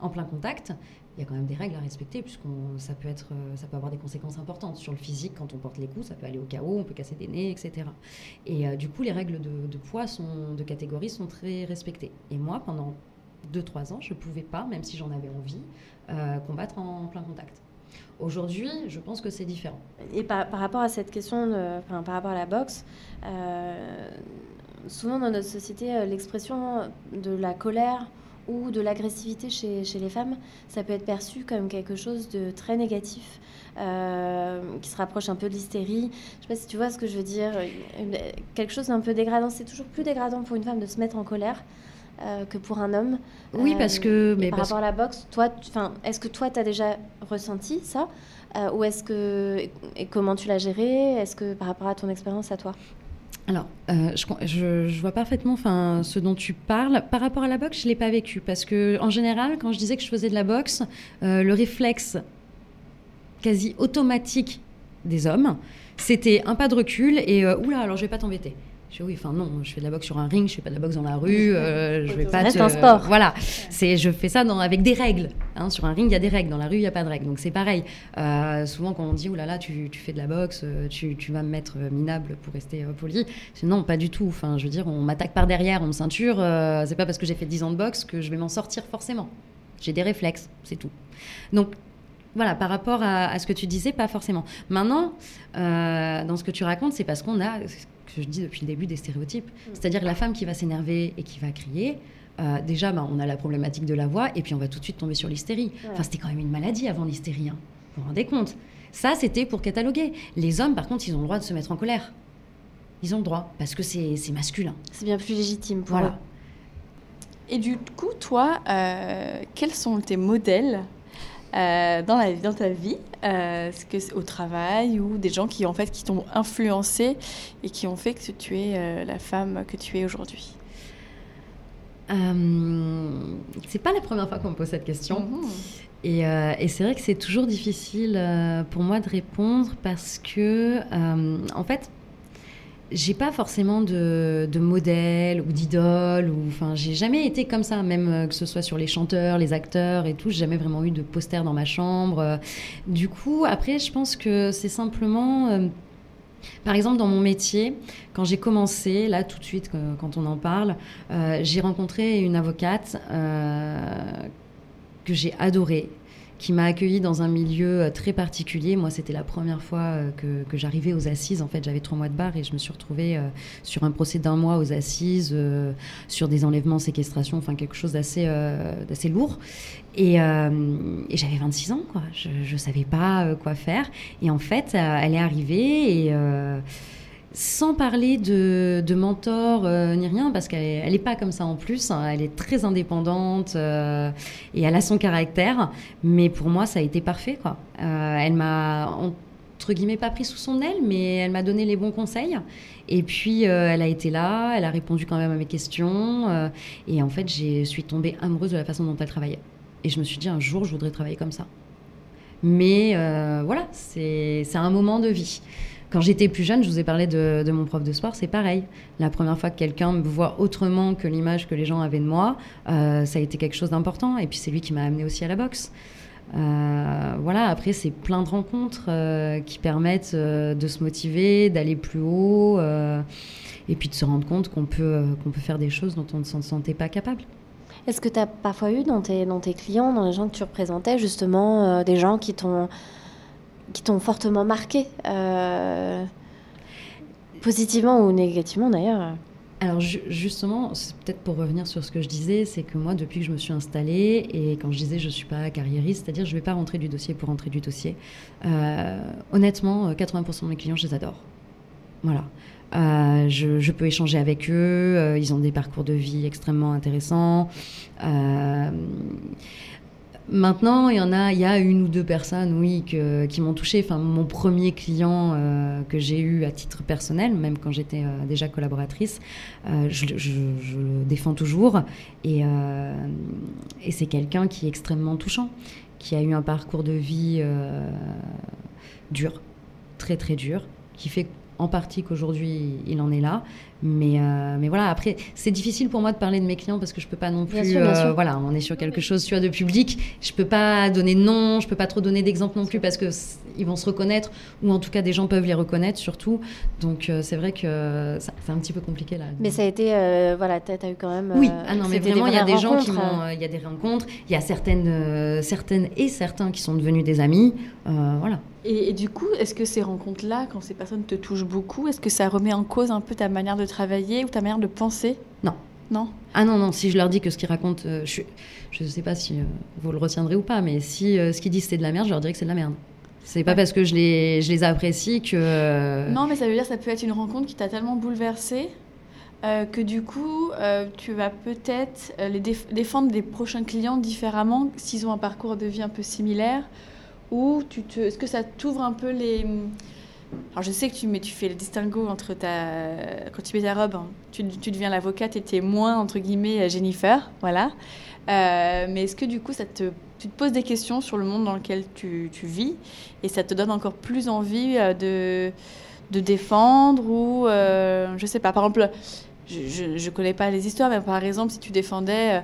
en, plein contact, il y a quand même des règles à respecter, puisque ça peut, euh, ça peut avoir des conséquences importantes sur le physique quand on porte les coups, ça peut aller au chaos, on peut casser des nez, etc. Et euh, du coup, les règles de, poids, sont, de catégorie sont très respectées. Et moi, pendant 2-3 ans, je ne pouvais pas, même si j'en avais envie, combattre en plein contact. Aujourd'hui, je pense que c'est différent. Et par, rapport à cette question, enfin, par rapport à la boxe, souvent dans notre société, l'expression de la colère ou de l'agressivité chez, chez, les femmes, ça peut être perçu comme quelque chose de très négatif, euh, qui se rapproche un peu de l'hystérie. Je ne sais pas si tu vois ce que je veux dire. quelque chose d'un peu dégradant. C'est toujours plus dégradant pour une femme de se mettre en colère. Euh, que pour un homme. Oui, parce que. Euh, mais par rapport à la boxe, toi, est-ce que toi, tu as déjà ressenti ça Ou est-ce que. Et comment tu l'as géré Est-ce que par rapport à ton expérience à toi? Alors, euh, je, je, vois parfaitement ce dont tu parles. Par rapport à la boxe, je ne l'ai pas vécu parce que, en général, quand je disais que je faisais de la boxe, euh, le réflexe quasi automatique des hommes, c'était un pas de recul et euh, oula, alors je vais pas t'embêter. Je dis oui, enfin non, je fais de la boxe sur un ring, je fais pas de la boxe dans la rue, euh, je vais pas. C'est un sport. Voilà, c'est je fais ça dans, avec des règles. Hein. Sur un ring, il y a des règles, dans la rue, il y a pas de règles. Donc c'est pareil. Euh, souvent quand on dit oh là là, tu, tu fais de la boxe, euh, tu, tu, vas me mettre minable pour rester poli. Non, pas du tout. Enfin, je veux dire, on m'attaque par derrière, on me ceinture. c'est pas parce que j'ai fait 10 ans de boxe que je vais m'en sortir forcément. J'ai des réflexes, c'est tout. Donc voilà, par rapport à, à, ce que tu disais, pas forcément. Maintenant, dans ce que tu racontes, c'est parce qu'on a que je dis depuis le début des stéréotypes. Mm. C'est-à-dire la femme qui va s'énerver et qui va crier, euh, déjà, bah, on a la problématique de la voix, et puis on va tout de suite tomber sur l'hystérie. Enfin, c'était quand même une maladie avant l'hystérie. Hein. Vous vous rendez compte Ça, c'était pour cataloguer. Les hommes, par contre, ils ont le droit de se mettre en colère. Ils ont le droit, parce que c'est masculin. C'est bien plus légitime pour voilà. Et du coup, toi, euh, quels sont tes modèles euh, dans, la, dans ta vie, euh, que au travail ou des gens qui en fait qui t'ont influencé et qui ont fait que tu es euh, la femme que tu es aujourd'hui? C'est pas la première fois qu'on me pose cette question. Mhm. Et, et c'est vrai que c'est toujours difficile pour moi de répondre parce que, en fait, j'ai pas forcément de, de modèle ou d'idole ou enfin j'ai jamais été comme ça même euh, que ce soit sur les chanteurs les acteurs et tout j'ai jamais vraiment eu de poster dans ma chambre du coup après je pense que c'est simplement euh, par exemple, dans mon métier, quand j'ai commencé, là tout de suite, quand on en parle, euh, j'ai rencontré une avocate que j'ai adorée, qui m'a accueilli dans un milieu euh, très particulier. Moi, c'était la première fois euh, que, j'arrivais aux assises. En fait, j'avais trois mois de bar et je me suis retrouvée euh, sur un procès d'un mois aux assises, sur des enlèvements, séquestrations, enfin quelque chose d'assez lourd. Et, et j'avais 26 ans, quoi. Je ne savais pas quoi faire. Et en fait, elle est arrivée et sans parler de, mentor euh, ni rien, parce qu'elle n'est pas comme ça en plus. Hein. elle est très indépendante euh, et elle a son caractère. Mais pour moi, ça a été parfait. Euh, elle m'a, entre guillemets, pas pris sous son aile, mais elle m'a donné les bons conseils. Et puis, elle a été là, elle a répondu quand même à mes questions. et en fait, je suis tombée amoureuse de la façon dont elle travaillait. Et je me suis dit, un jour, je voudrais travailler comme ça. Mais voilà, c'est un moment de vie. Quand j'étais plus jeune, je vous ai parlé de, mon prof de sport, c'est pareil. La première fois que quelqu'un me voit autrement que l'image que les gens avaient de moi, euh, ça a été quelque chose d'important. Et puis c'est lui qui m'a amené aussi à la boxe. Euh, voilà, après, c'est plein de rencontres euh, qui permettent de se motiver, d'aller plus haut, et puis de se rendre compte qu'on peut, peut faire des choses dont on ne s'en sentait pas capable. Est-ce que tu as parfois eu dans tes, dans tes clients, dans les gens que tu représentais, justement, des gens qui t'ont qui t'ont fortement marqué, euh, positivement ou négativement d'ailleurs alors justement, c'est peut-être pour revenir sur ce que je disais, c'est que moi, depuis que je me suis installée, et quand je disais je ne suis pas carriériste, c'est-à-dire je ne vais pas rentrer du dossier pour rentrer du dossier, euh, honnêtement, 80% de mes clients, je les adore. Voilà. Euh, je, peux échanger avec eux, ils ont des parcours de vie extrêmement intéressants. Maintenant, il y en a, il y a une ou deux personnes, oui, qui m'ont touché. Enfin, mon premier client euh, que j'ai eu à titre personnel, même quand j'étais euh, déjà collaboratrice, euh, je, le défends toujours. Et, et c'est quelqu'un qui est extrêmement touchant, qui a eu un parcours de vie dur, très très dur, qui fait en partie qu'aujourd'hui il en est là. Mais, euh, mais voilà, après, c'est difficile pour moi de parler de mes clients parce que je peux pas non plus. Bien sûr, bien sûr. Voilà, on est sur quelque chose tu vois, de public. Je peux pas donner de nom, je peux pas trop donner d'exemples non plus parce que ils vont se reconnaître ou en tout cas des gens peuvent les reconnaître surtout. Donc euh, c'est vrai que c'est un petit peu compliqué là. Mais ça a été, euh, voilà, t'as as eu quand même. Oui, euh, ah non, mais vraiment, il y a des gens qui rencontres, m'ont. euh. euh, Il y a des rencontres, il y a certaines, euh, certaines et certains qui sont devenus des amis. euh, voilà. Et, et du coup, est-ce que ces rencontres-là, quand ces personnes te touchent beaucoup, est-ce que ça remet en cause un peu ta manière de travailler ou ta manière de penser? Non. Non? Ah non, non, si je leur dis que ce qu'ils racontent, euh, je ne sais pas si euh, vous le retiendrez ou pas, mais si euh, ce qu'ils disent c'est de la merde, je leur dirais que c'est de la merde. C'est pas parce que je les, je les apprécie que. euh, Non, mais ça veut dire que ça peut être une rencontre qui t'a tellement bouleversée euh, que du coup, euh, tu vas peut-être euh, les déf- défendre des prochains clients différemment s'ils ont un parcours de vie un peu similaire. Ou tu te, est-ce que ça t'ouvre un peu les. Alors je sais que tu, tu fais le distinguo entre ta. Quand tu mets ta robe, hein, tu, tu deviens l'avocate et t'es moins, entre guillemets, euh, Jennifer. Voilà. Euh, mais est-ce que du coup, ça te, tu te poses des questions sur le monde dans lequel tu, tu vis et ça te donne encore plus envie euh, de, de défendre ou. euh, je sais pas, par exemple, je, je connais pas les histoires, mais par exemple, si tu défendais.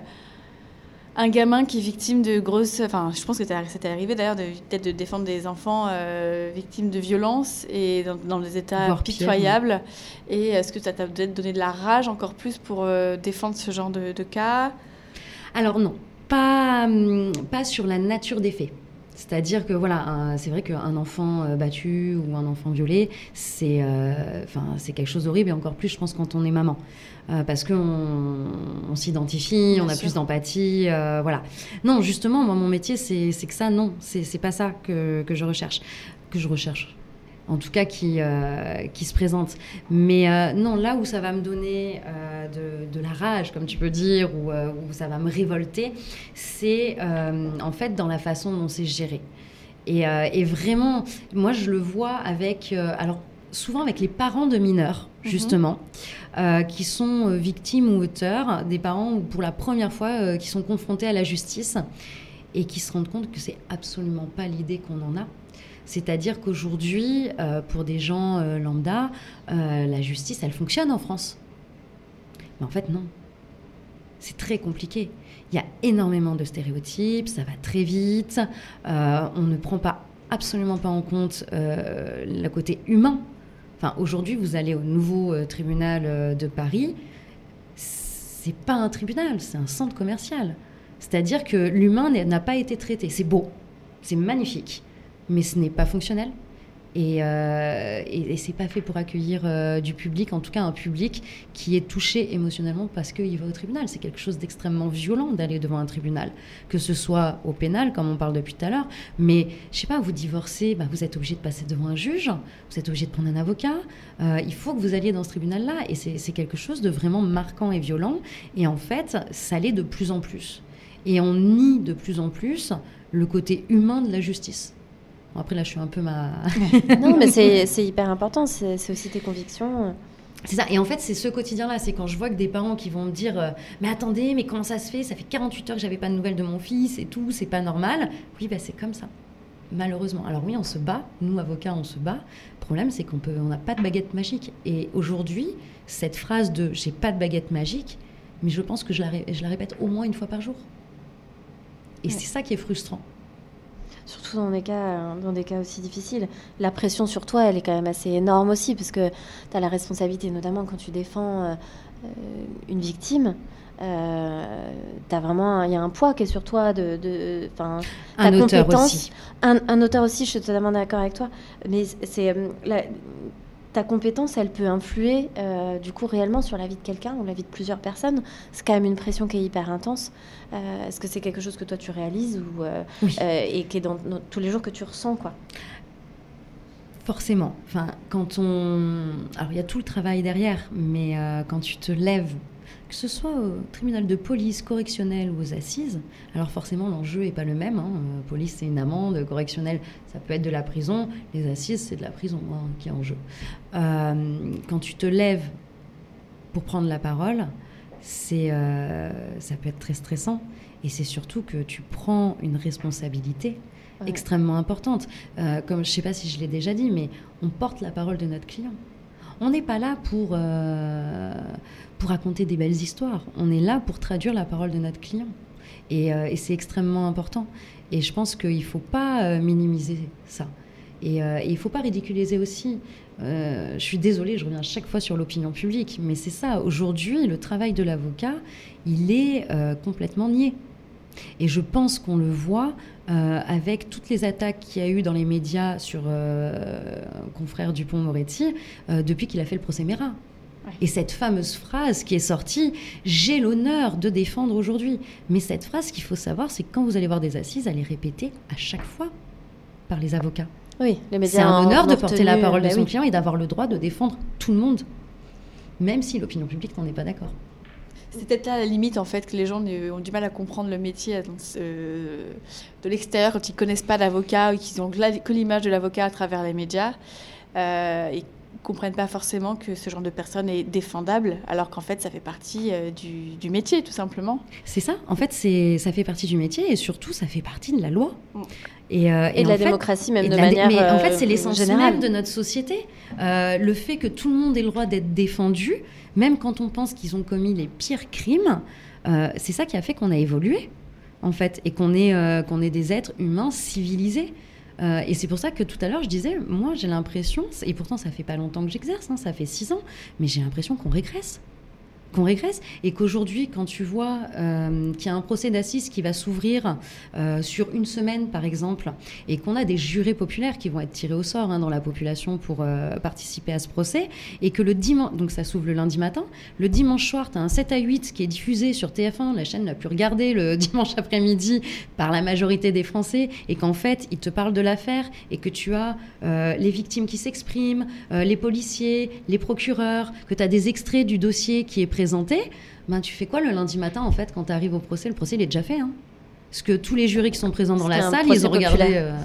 Un gamin qui est victime de grosses. Enfin, je pense que ça t'est arrivé d'ailleurs de- peut-être de défendre des enfants euh, victimes de violences et dans, dans des états pire, pitoyables. Et est-ce que ça t'a peut-être donné de la rage encore plus pour euh, défendre ce genre de, de cas? Alors non, pas, hum, pas sur la nature des faits. C'est-à-dire que voilà, c'est vrai qu'un enfant euh, battu ou un enfant violé, c'est euh, enfin, c'est quelque chose d'horrible et encore plus, je pense, quand on est maman. Euh, parce qu'on on s'identifie, Bien on a sûr. plus d'empathie, euh, voilà. Non, justement, moi, mon métier, c'est c'est que ça, non, c'est c'est pas ça que, que je recherche, que je recherche. En tout cas, qui, euh, qui se présente. Mais non, là où ça va me donner de, de la rage, comme tu peux dire, ou où ça va me révolter, c'est en fait dans la façon dont c'est géré. Et, et vraiment, moi, je le vois avec, alors souvent avec les parents de mineurs, Mhm. justement, euh, qui sont euh, victimes ou auteurs, des parents pour la première fois, euh, qui sont confrontés à la justice et qui se rendent compte que c'est absolument pas l'idée qu'on en a. C'est-à-dire qu'aujourd'hui, pour des gens lambda, la justice, elle fonctionne en France. Mais en fait, non. C'est très compliqué. Il y a énormément de stéréotypes, ça va très vite, on ne prend pas absolument pas en compte le côté humain. Aujourd'hui, vous allez au nouveau euh, tribunal euh, de Paris, c'est pas un tribunal, c'est un centre commercial. C'est-à-dire que l'humain n'a pas été traité. C'est beau, c'est magnifique, mais ce n'est pas fonctionnel. Et, euh, et, c'est pas fait pour accueillir euh, du public, en tout cas un public qui est touché émotionnellement parce qu'il va au tribunal. C'est quelque chose d'extrêmement violent d'aller devant un tribunal, que ce soit au pénal, comme on parle depuis tout à l'heure, mais je sais pas, vous divorcez, bah, vous êtes obligé de passer devant un juge, vous êtes obligé de prendre un avocat, euh, il faut que vous alliez dans ce tribunal-là, et c'est quelque chose de vraiment marquant et violent, et en fait, ça l'est de plus en plus. Et on nie de plus en plus le côté humain de la justice. Bon, après, là, je suis un peu ma... non, mais c'est hyper important, c'est aussi tes convictions. C'est ça. Et en fait, c'est ce quotidien-là. C'est quand je vois que des parents qui vont me dire euh, Mais attendez, mais comment ça se fait? Ça fait 48 heures que j'avais pas de nouvelles de mon fils et tout, c'est pas normal. Oui, bah, c'est comme ça. Malheureusement. Alors, oui, on se bat. Nous, avocats, on se bat. Le problème, c'est qu'on peut, on n'a pas de baguette magique. Et aujourd'hui, cette phrase de J'ai pas de baguette magique, mais je pense que je la, je la répète au moins une fois par jour. Et c'est ça qui est frustrant. Surtout dans des, cas, dans des cas aussi difficiles. La pression sur toi, elle est quand même assez énorme aussi, parce que tu as la responsabilité, notamment quand tu défends euh, euh, une victime. Euh, t'as vraiment il y a un poids qui est sur toi de, de enfin Un ta auteur aussi. un, un auteur aussi je suis totalement d'accord avec toi mais c'est euh, ta compétence elle peut influer euh, du coup réellement sur la vie de quelqu'un ou la vie de plusieurs personnes c'est quand même une pression qui est hyper intense Euh, est-ce que c'est quelque chose que toi tu réalises ou euh, Oui. et qui est dans, dans tous les jours que tu ressens quoi? Forcément. Enfin, quand on. Alors, il y a tout le travail derrière, mais quand tu te lèves, que ce soit au tribunal de police, correctionnel ou aux assises, alors forcément, l'enjeu n'est pas le même. hein. Euh, Police, c'est une amende. Correctionnel, ça peut être de la prison. Les assises, c'est de la prison hein, qui est en jeu. Euh, quand tu te lèves pour prendre la parole, c'est, euh, ça peut être très stressant. Et c'est surtout que tu prends une responsabilité Ouais. extrêmement importante. Euh, comme je ne sais pas si je l'ai déjà dit, mais on porte la parole de notre client. On n'est pas là pour, euh, pour raconter des belles histoires. On est là pour traduire la parole de notre client. Et, euh, c'est extrêmement important. Et je pense qu'il ne faut pas euh, minimiser ça. Et, il ne faut pas ridiculiser aussi. Je suis désolée, je reviens chaque fois sur l'opinion publique, mais c'est ça. Aujourd'hui, le travail de l'avocat, il est complètement nié. Et je pense qu'on le voit euh, avec toutes les attaques qu'il y a eu dans les médias sur euh, confrère Dupont-Moretti euh, depuis qu'il a fait le procès Mera. Et cette fameuse phrase qui est sortie, j'ai l'honneur de défendre aujourd'hui. Mais cette phrase, ce qu'il faut savoir, c'est que quand vous allez voir des assises, elle est répétée à chaque fois par les avocats. Oui, les médias C'est un honneur de porter la parole de bah son oui. client et d'avoir le droit de défendre tout le monde, même si l'opinion publique n'en est pas d'accord. C'est peut-être là la limite en fait que les gens ont du mal à comprendre le métier ce- de l'extérieur quand ils connaissent pas d'avocat ou qu'ils ont que l'image de l'avocat à travers les médias. Euh, comprennent pas forcément que ce genre de personne est défendable alors qu'en fait ça fait partie euh, du, du métier tout simplement. C'est ça, en fait, c'est, ça fait partie du métier et surtout, ça fait partie de la loi. Et, euh, Et de la fait- démocratie, même et de la manière, Mais en fait, euh, c'est l'essence même de notre société. Euh, le fait que tout le monde ait le droit d'être défendu, même quand on pense qu'ils ont commis les pires crimes, euh, c'est ça qui a fait qu'on a évolué, en fait, et qu'on est, euh, qu'on est des êtres humains civilisés. Euh, et c'est pour ça que tout à l'heure, je disais, moi, j'ai l'impression, et pourtant, ça fait pas longtemps que j'exerce, hein, ça fait six ans, mais j'ai l'impression qu'on régresse qu'on régresse et qu'aujourd'hui, quand tu vois euh, qu'il y a un procès d'assises qui va s'ouvrir euh, sur une semaine, par exemple, et qu'on a des jurés populaires qui vont être tirés au sort hein, dans la population pour euh, participer à ce procès, et que le dimanche, donc ça s'ouvre le lundi matin, le dimanche soir, tu as un 7 à 8 qui est diffusé sur TF1, la chaîne la plus regardée le dimanche après-midi par la majorité des Français, et qu'en fait, ils te parlent de l'affaire, et que tu as les victimes qui s'expriment, les policiers, les procureurs, que tu as des extraits du dossier qui est présenté, ben, tu fais quoi le lundi matin, en fait, quand tu arrives au procès? Le procès, il est déjà fait. Hein Parce que tous les jurys qui sont présents dans la salle, ils ont regardé... euh,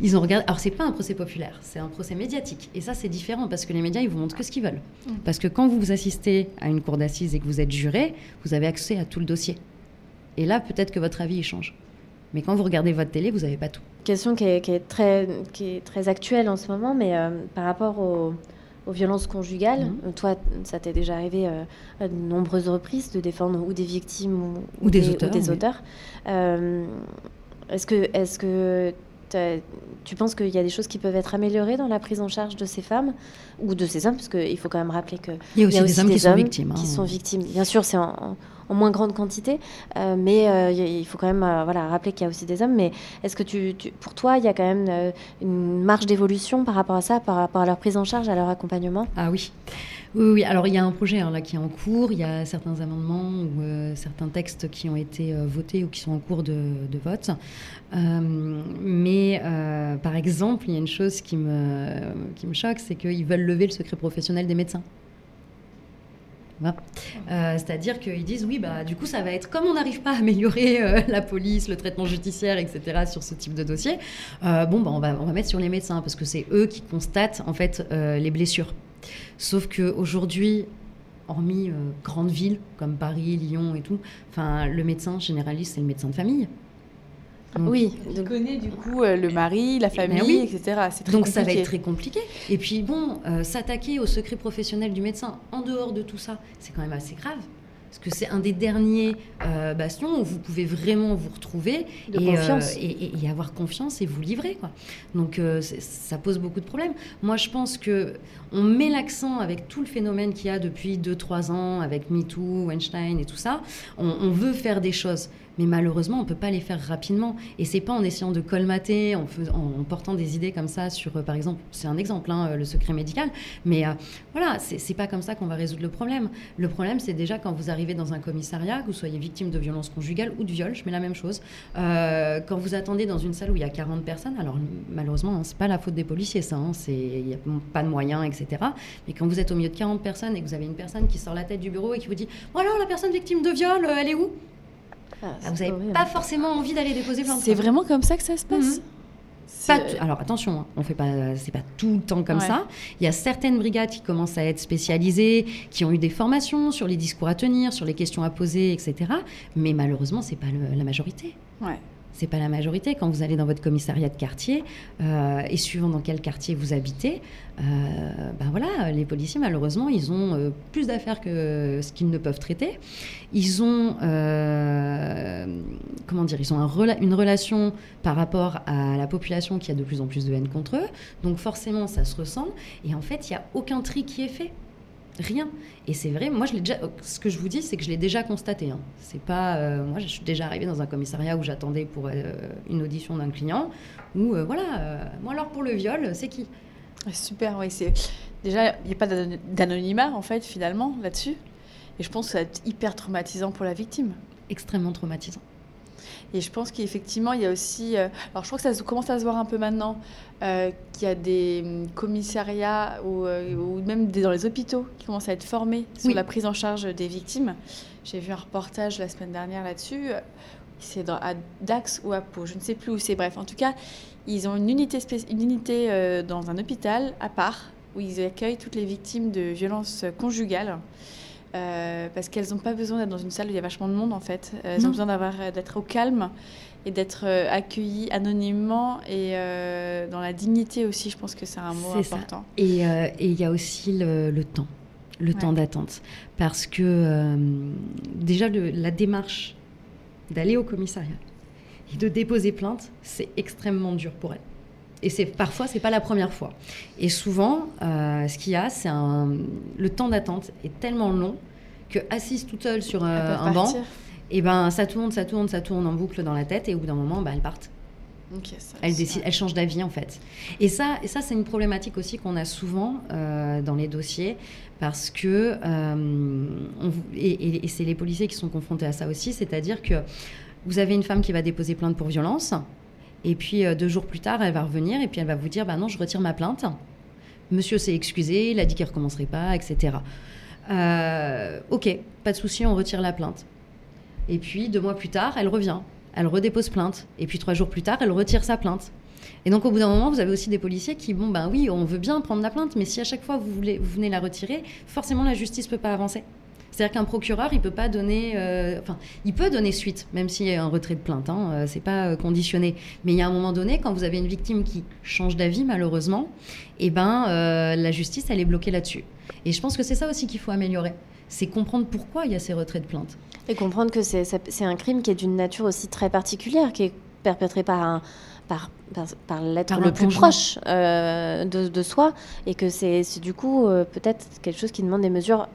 ils ont regardé. Alors c'est pas un procès populaire, c'est un procès médiatique. Et ça c'est différent parce que les médias ils vous montrent que ce qu'ils veulent. Mm. Parce que quand vous vous assistez à une cour d'assises et que vous êtes juré, vous avez accès à tout le dossier. Et là peut-être que votre avis il change. Mais quand vous regardez votre télé, vous n'avez pas tout. question qui est, qui est très, qui est très actuelle en ce moment, mais euh, par rapport aux, aux violences conjugales, Mhm. euh, toi, ça t'est déjà arrivé euh, à de nombreuses reprises de défendre ou des victimes ou, Ou des auteurs, oui. auteurs. Euh, est-ce que, est-ce que tu penses qu'il y a des choses qui peuvent être améliorées dans la prise en charge de ces femmes ou de ces hommes? Parce qu'il faut quand même rappeler que Il y a aussi des hommes qui sont victimes, Qui hein. sont victimes. Bien sûr, c'est en, en- en moins grande quantité, euh, mais euh, il faut quand même euh, voilà, rappeler qu'il y a aussi des hommes. Mais est-ce que tu, pour toi, il y a quand même une marge d'évolution par rapport à ça, par rapport à leur prise en charge, à leur accompagnement? Ah oui. Oui, oui. Alors, il y a un projet hein, là qui est en cours. Il y a certains amendements ou certains textes qui ont été votés ou qui sont en cours de, vote. Mais, par exemple, il y a une chose qui me, qui me choque, c'est qu'ils veulent lever le secret professionnel des médecins. Voilà. Euh, C'est-à-dire qu'ils disent oui, bah du coup ça va être comme on n'arrive pas à améliorer euh, la police, le traitement judiciaire, etc. sur ce type de dossier. euh, bon, bah, on va on va mettre sur les médecins parce que c'est eux qui constatent en fait les blessures. Sauf que aujourd'hui, hormis grandes villes comme Paris, Lyon et tout, le médecin généraliste c'est le médecin de famille. Donc- Oui, Tu connais du coup euh, le mari, la famille, Ben oui. etc. C'est très Donc ça va être très compliqué. Et puis bon, euh, s'attaquer au secret professionnel du médecin en dehors de tout ça, c'est quand même assez grave. Parce que c'est un des derniers euh, bastions où vous pouvez vraiment vous retrouver De et, confiance. et, et- et avoir confiance et vous livrer. Quoi. Donc euh, ça pose beaucoup de problèmes. Moi je pense que on met l'accent avec tout le phénomène qu'il y a depuis 2-3 ans avec MeToo, Weinstein et tout ça. On, on veut faire des choses. Mais malheureusement, on ne peut pas les faire rapidement. Et c'est pas en essayant de colmater, en, en- portant des idées comme ça sur, euh, par exemple, c'est un exemple, hein, le secret médical. Mais euh, voilà, c'est pas comme ça qu'on va résoudre le problème. Le problème, c'est déjà quand vous arrivez dans un commissariat, que vous soyez victime de violence conjugale ou de viol, je mets la même chose. Euh, quand vous attendez dans une salle où il y a 40 personnes, alors malheureusement, hein, c'est pas la faute des policiers, ça. hein, Il n'y a pas de moyens, etc. Mais quand vous êtes au milieu de 40 personnes et que vous avez une personne qui sort la tête du bureau et qui vous dit Bon alors, la personne victime de viol, euh, elle est où? Ah, Ah, Vous n'avez pas forcément envie d'aller déposer plainte. C'est vraiment comme ça que ça se passe Mhm. C'est- Pas tout- alors attention, hein, on fait pas, c'est pas tout le temps comme Ouais. ça. Il y a certaines brigades qui commencent à être spécialisées, qui ont eu des formations sur les discours à tenir, sur les questions à poser, etc. Mais malheureusement, c'est pas le- la majorité. Ouais. C'est pas la majorité. Quand vous allez dans votre commissariat de quartier, euh, et suivant dans quel quartier vous habitez, euh, ben voilà, les policiers, malheureusement, ils ont euh, plus d'affaires que ce qu'ils ne peuvent traiter. Ils ont, comment dire, ils ont un une relation par rapport à la population qui a de plus en plus de haine contre eux. Donc forcément, ça se ressent. Et en fait, il n'y a aucun tri qui est fait. Rien. Et c'est vrai, moi, je l'ai déjà. Ce que je vous dis, c'est que je l'ai déjà constaté. Hein. C'est pas. Euh, moi, je suis déjà arrivée dans un commissariat où j'attendais pour euh, une audition d'un client. Où, euh, voilà, moi, alors pour le viol, c'est qui? Super, oui. C'est déjà, il n'y a pas d'anonymat en fait, finalement, là-dessus. Et je pense que ça va être hyper traumatisant pour la victime. Extrêmement traumatisant. Et je pense qu'effectivement, il y a aussi. Euh, alors, je crois que ça commence à se voir un peu maintenant, euh, qu'il y a des hum, commissariats ou, euh, ou, même dans les hôpitaux qui commencent à être formés sur la prise en charge des victimes. J'ai vu un reportage la semaine dernière là-dessus. C'est à Dax ou à Pau, je ne sais plus où c'est. Bref, en tout cas, ils ont une unité, une unité dans un hôpital à part où ils accueillent toutes les victimes de violences conjugales. Euh, parce qu'elles n'ont pas besoin d'être dans une salle où il y a vachement de monde en fait. Euh, elles ont besoin euh, d'être au calme et d'être accueillies anonymement et dans la dignité aussi. Je pense que c'est un mot important. Et il y a aussi le, temps, le temps d'attente, parce que déjà la démarche d'aller au commissariat et de déposer plainte, c'est extrêmement dur pour elles. Et c'est parfois, c'est pas la première fois. Et souvent, euh, ce qu'il y a, c'est un le temps d'attente est tellement long que assise toute seule sur euh, un banc, et eh ben ça tourne, ça tourne, ça tourne en boucle dans la tête, et au bout d'un moment, bah, elles partent. elles décident, elles changent d'avis en fait. Et ça, et ça c'est une problématique aussi qu'on a souvent euh, dans les dossiers parce que on, et, et c'est les policiers qui sont confrontés à ça aussi, c'est-à-dire que vous avez une femme qui va déposer plainte pour violence. Et puis euh, deux jours plus tard, elle va revenir et puis elle va vous dire bah non, je retire ma plainte. Monsieur s'est excusé, il a dit qu'il recommencerait pas, etc. Euh, ok, pas de souci, on retire la plainte. Et puis deux mois plus tard, elle revient, elle redépose plainte. Et puis trois jours plus tard, elle retire sa plainte. Et donc au bout d'un moment, vous avez aussi des policiers qui, bon ben oui, on veut bien prendre la plainte, mais si à chaque fois vous, voulez, vous venez la retirer, forcément la justice ne peut pas avancer. C'est-à-dire qu'un procureur, il peut pas donner, euh, enfin, il peut donner suite, même s'il y a un retrait de plainte, hein, euh, c'est pas euh, conditionné. Mais il y a un moment donné, quand vous avez une victime qui change d'avis, malheureusement, et eh ben, la justice, elle est bloquée là-dessus. Et je pense que c'est ça aussi qu'il faut améliorer, c'est comprendre pourquoi il y a ces retraits de plainte. Et comprendre que c'est un crime qui est d'une nature aussi très particulière, qui est perpétré par un, par, par, l'être le plus proche de, de, soi et que c'est du coup peut-être quelque chose qui demande des mesures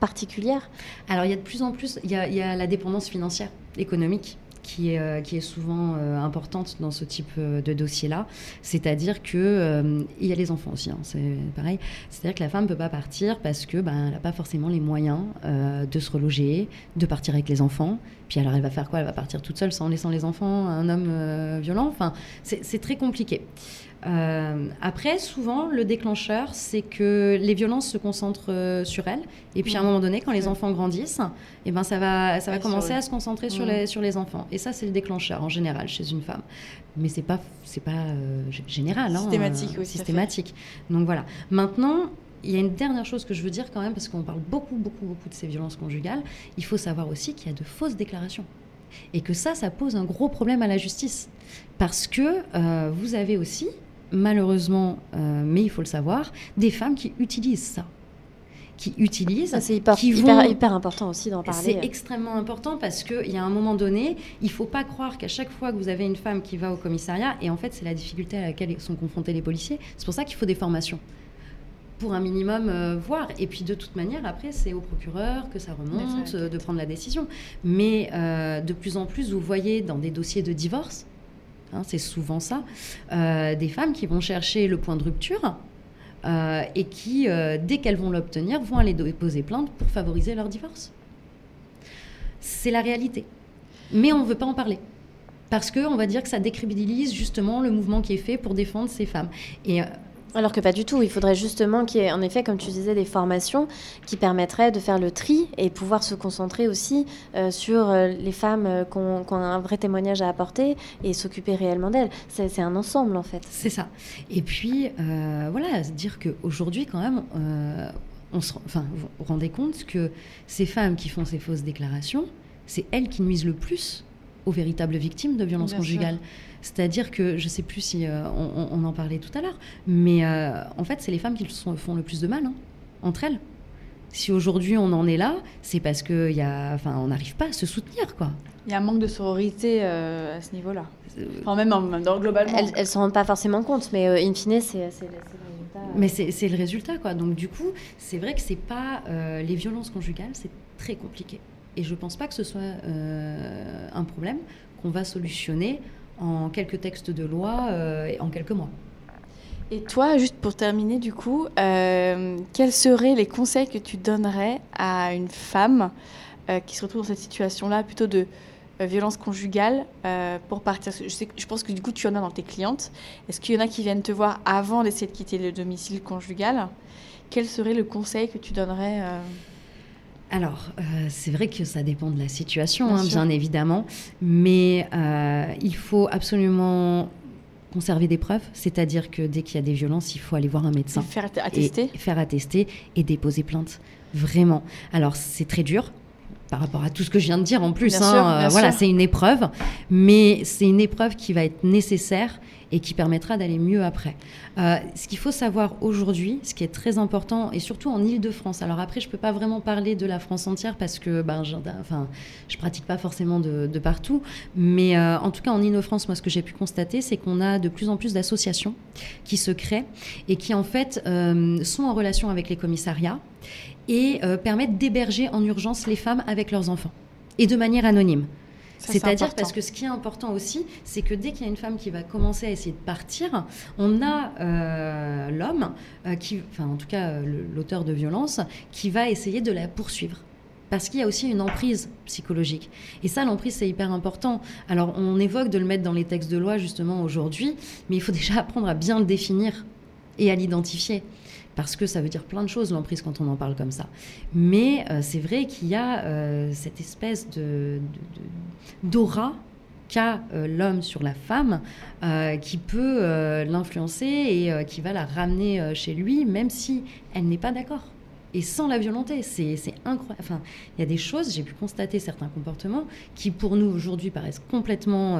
particulière Alors il y a de plus en plus, il y a, la dépendance financière, économique. Qui est, euh, qui est souvent euh, importante dans ce type euh, de dossier-là. C'est-à-dire que y a les enfants aussi, hein, c'est pareil. C'est-à-dire que la femme ne peut pas partir parce que ben, n'a pas forcément les moyens de se reloger, de partir avec les enfants. Puis alors elle va faire quoi? Elle va partir toute seule sans laissant les enfants à un homme violent? Enfin, c'est très compliqué. Euh, après, souvent, le déclencheur, c'est que les violences se concentrent euh, sur elles. Et puis, à un moment donné, quand les enfants grandissent, et eh ben, ça va, ça va commencer à se concentrer sur, les, sur les enfants. Et ça, c'est le déclencheur, en général, chez une femme. Mais c'est pas, c'est pas euh, général. Hein, systématique, oui. Systématique. Donc, voilà. Maintenant, il y a une dernière chose que je veux dire quand même, parce qu'on parle beaucoup, beaucoup, beaucoup de ces violences conjugales. Il faut savoir aussi qu'il y a de fausses déclarations. Et que ça, ça pose un gros problème à la justice. Parce que vous avez aussi malheureusement, euh, mais il faut le savoir, des femmes qui utilisent ça qui utilisent. c'est hyper, hyper, important aussi d'en parler. C'est extrêmement important parce qu'il y a un moment donné, il ne faut pas croire qu'à chaque fois que vous avez une femme qui va au commissariat, et en fait c'est la difficulté à laquelle sont confrontés les policiers, c'est pour ça qu'il faut des formations pour un minimum euh, voir. Et puis de toute manière, après, c'est au procureur que ça remonte euh, de prendre la décision. Mais de plus en plus, vous voyez dans des dossiers de divorce, Hein, c'est souvent ça, euh, des femmes qui vont chercher le point de rupture euh, et qui, euh, dès qu'elles vont l'obtenir, vont aller déposer plainte pour favoriser leur divorce. C'est la réalité. Mais on ne veut pas en parler. Parce qu'on va dire que ça décrédibilise justement le mouvement qui est fait pour défendre ces femmes. Et alors que pas du tout. Il faudrait justement qu'il y ait, en effet, comme tu disais, des formations qui permettraient de faire le tri et pouvoir se concentrer aussi euh, sur euh, les femmes euh, qui ont, un vrai témoignage à apporter et s'occuper réellement d'elles. C'est un ensemble, en fait. C'est ça. Et puis, voilà, dire qu'aujourd'hui, quand même, on se, vous vous rendez compte que ces femmes qui font ces fausses déclarations, c'est elles qui nuisent le plus aux véritables victimes de violences Bien conjugales. C'est-à-dire que, je ne sais plus si euh, on, on en parlait tout à l'heure, mais euh, en fait, c'est les femmes qui sont- font le plus de mal hein, entre elles. Si aujourd'hui on en est là, c'est parce que y a, enfin, on n'arrive pas à se soutenir, quoi. Il y a un manque de sororité euh, à ce niveau-là. Enfin, même, en- même dans, globalement. Elles, elles s'en rendent pas forcément compte, mais euh, in fine, c'est. Mais c'est c'est le résultat, quoi. Donc du coup, c'est vrai que c'est pas euh, les violences conjugales, c'est très compliqué. Et je pense pas que ce soit euh, un problème qu'on va solutionner en quelques textes de loi euh, en quelques mois. Et toi, juste pour terminer, du coup, euh, quels seraient les conseils que tu donnerais à une femme euh, qui se retrouve dans cette situation-là, plutôt de violence conjugale, pour partir? Je, je pense que du coup, tu en as dans tes clientes. Est-ce qu'il y en a qui viennent te voir avant d'essayer de quitter le domicile conjugal? Quel serait le conseil que tu donnerais Alors, euh, c'est vrai que ça dépend de la situation, Bien hein, bien évidemment, mais euh, il faut absolument conserver des preuves, c'est-à-dire que dès qu'il y a des violences, il faut aller voir un médecin. Faire attester Et faire attester et déposer plainte. Vraiment. Alors, c'est très dur par rapport à tout ce que je viens de dire en plus. Hein, sûr, euh, voilà, c'est une épreuve, mais c'est une épreuve qui va être nécessaire et qui permettra d'aller mieux après. Euh, ce qu'il faut savoir aujourd'hui, ce qui est très important, et surtout en Ile-de-France, alors après, je ne peux pas vraiment parler de la France entière parce que ben, je, enfin, pratique pas forcément de, partout, mais euh, en tout cas en Ile-de-France, moi, ce que j'ai pu constater, c'est qu'on a de plus en plus d'associations qui se créent et qui, en fait, euh, sont en relation avec les commissariats et permettent d'héberger en urgence les femmes avec leurs enfants, et de manière anonyme. C'est-à-dire parce que ce qui est important aussi, c'est que dès qu'il y a une femme qui va commencer à essayer de partir, on a euh, l'homme, euh, qui, enfin en tout cas euh, l'auteur de violence, qui va essayer de la poursuivre. Parce qu'il y a aussi une emprise psychologique. Et ça, l'emprise, c'est hyper important. Alors, on évoque de le mettre dans les textes de loi, justement, aujourd'hui, mais il faut déjà apprendre à bien le définir et à l'identifier. Parce que ça veut dire plein de choses, l'emprise, quand on en parle comme ça. Mais euh, c'est vrai qu'il y a euh, cette espèce de, d'aura qu'a euh, l'homme sur la femme qui peut l'influencer et qui va la ramener chez lui, même si elle n'est pas d'accord. Et sans la violenter, c'est incroyable. Enfin, il y a des choses, j'ai pu constater certains comportements qui, pour nous, aujourd'hui, paraissent complètement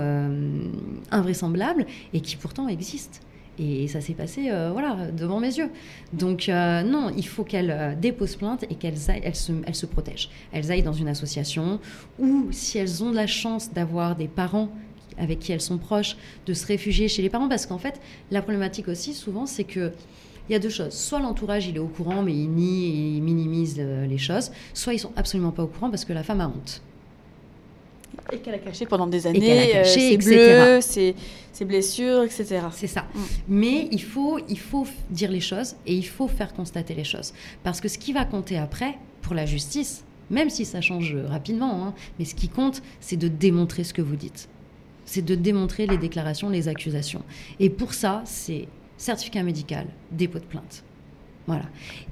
invraisemblables et qui pourtant existent. Et ça s'est passé euh, voilà, devant mes yeux. Donc euh, non, il faut qu'elles euh, déposent plainte et qu'elles se, elles se protègent. Elles aillent dans une association ou si elles ont la chance d'avoir des parents avec qui elles sont proches, de se réfugier chez les parents. Parce qu'en fait, la problématique aussi, souvent, c'est que il y a deux choses. Soit l'entourage, il est au courant, mais il nie et il minimise euh, les choses. Soit ils sont absolument pas au courant parce que la femme a honte. Et qu'elle a caché pendant des années, caché, euh, ses etc. bleus, ses, ses blessures, etc. C'est ça. Mm. Mais il faut, il faut dire les choses et il faut faire constater les choses. Parce que ce qui va compter après, pour la justice, même si ça change rapidement, hein, mais ce qui compte, c'est de démontrer ce que vous dites. C'est de démontrer les déclarations, les accusations. Et pour ça, c'est certificat médical, dépôt de plainte. Voilà.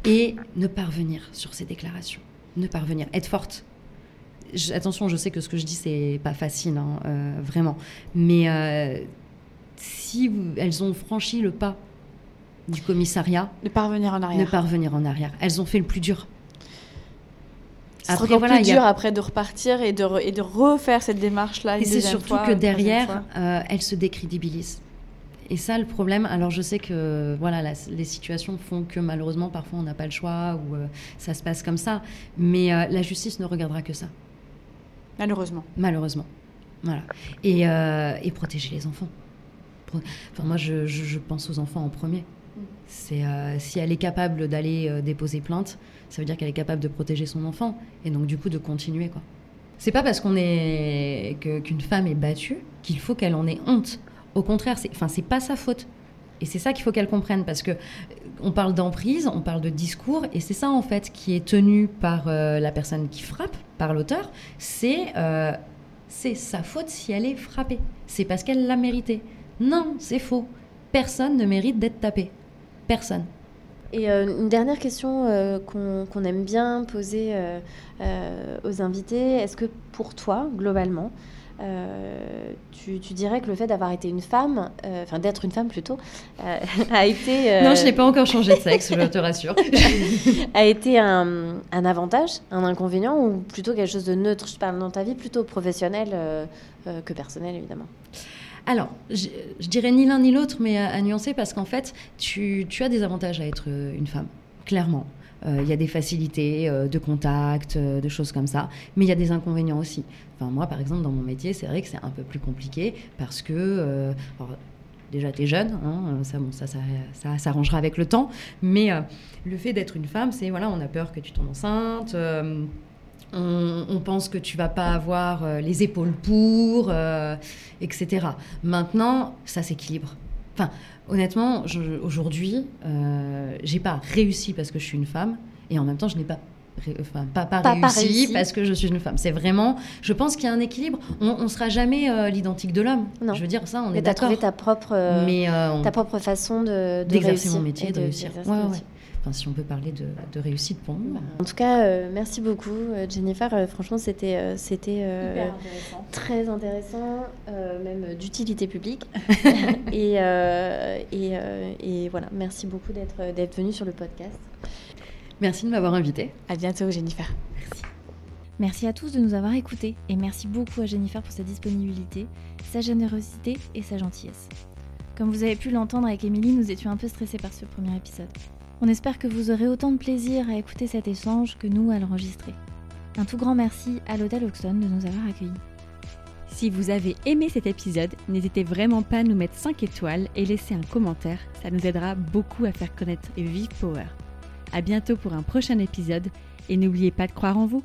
Et ne pas revenir sur ces déclarations. Ne pas revenir. Être forte. Je- attention, je sais que ce que je dis, c'est pas facile, hein, euh, vraiment. Mais euh, si vous- elles ont franchi le pas du commissariat, Ne pas revenir en arrière. ne pas revenir en arrière. Elles ont fait le plus dur. C'est encore voilà, plus a- dur après de repartir et de, re- et de refaire cette démarche-là. Et c'est surtout fois, que derrière, euh, elles se décrédibilisent. Et ça, le problème, alors je sais que voilà, la- les situations font que malheureusement, parfois, on n'a pas le choix ou euh, ça se passe comme ça. Mais euh, la justice ne regardera que ça, Malheureusement. malheureusement. Voilà. Et, euh, et protéger les enfants. Pro- Enfin, moi, je, je- je pense aux enfants en premier. C'est euh, si elle est capable d'aller euh, déposer plainte, ça veut dire qu'elle est capable de protéger son enfant et donc du coup de continuer quoi. C'est pas parce qu'on est que- qu'une femme est battue qu'il faut qu'elle en ait honte. Au contraire, c'est enfin c'est pas sa faute. Et c'est ça qu'il faut qu'elle comprenne parce que euh, on parle d'emprise, on parle de discours et c'est ça en fait qui est tenu par euh, la personne qui frappe, par l'auteur, c'est euh, c'est sa faute si elle est frappée. C'est parce qu'elle l'a mérité. Non, c'est faux. Personne ne mérite d'être tapé. Personne. Et une dernière question qu'on aime bien poser aux invités, est-ce que pour toi, globalement, euh, tu, dirais que le fait d'avoir été une femme, euh, enfin d'être une femme plutôt, euh, a été... non, je n'ai pas encore changé de sexe, je te rassure. a été un, avantage, un inconvénient ou plutôt quelque chose de neutre? Je parle dans ta vie plutôt professionnelle que personnelle, évidemment. Alors, je, dirais ni l'un ni l'autre, mais à, nuancer parce qu'en fait, tu, tu, as des avantages à être une femme, clairement. Euh, il y a des facilités euh, de contact, euh, de choses comme ça, mais il y a des inconvénients aussi. Enfin, moi, par exemple, dans mon métier, c'est vrai que c'est un peu plus compliqué parce que déjà tu es jeune, hein, ça, bon, ça, ça, ça s'arrangera avec le temps, mais le fait d'être une femme, c'est voilà, on a peur que tu tombes enceinte. On, on, pense que tu vas pas avoir les épaules pour, etc. Maintenant, ça s'équilibre. Enfin, honnêtement, aujourd'hui, euh, j'ai pas réussi parce que je suis une femme, et en même temps, je n'ai pas Enfin, pas, pas, réussi, parce que je suis une femme. C'est vraiment, je pense qu'il y a un équilibre. On, ne sera jamais euh, l'identique de l'homme. Je veux dire ça, on est d'accord. trouvé ta propre, Mais, euh, ta propre façon de, d'exercer mon métier, de, réussir. Ouais, ouais si on peut parler de, réussite pour nous. En tout cas, euh, merci beaucoup, euh, Jennifer. Euh, franchement, c'était c'était très intéressant, même d'utilité publique. et, et, et, voilà, merci beaucoup d'être d'être venue sur le podcast. Merci de m'avoir invité. À bientôt, Jennifer. Merci. Merci à tous de nous avoir écoutés et merci beaucoup à Jennifer pour sa disponibilité, sa générosité et sa gentillesse. Comme vous avez pu l'entendre avec Émilie, nous étions un peu stressés par ce premier épisode. On espère que vous aurez autant de plaisir à écouter cet échange que nous à l'enregistrer. Un tout grand merci à l'Hôtel Oxon de nous avoir accueillis. Si vous avez aimé cet épisode, n'hésitez vraiment pas à nous mettre 5 étoiles et laisser un commentaire, ça nous aidera beaucoup à faire connaître Vive Power. A bientôt pour un prochain épisode et n'oubliez pas de croire en vous.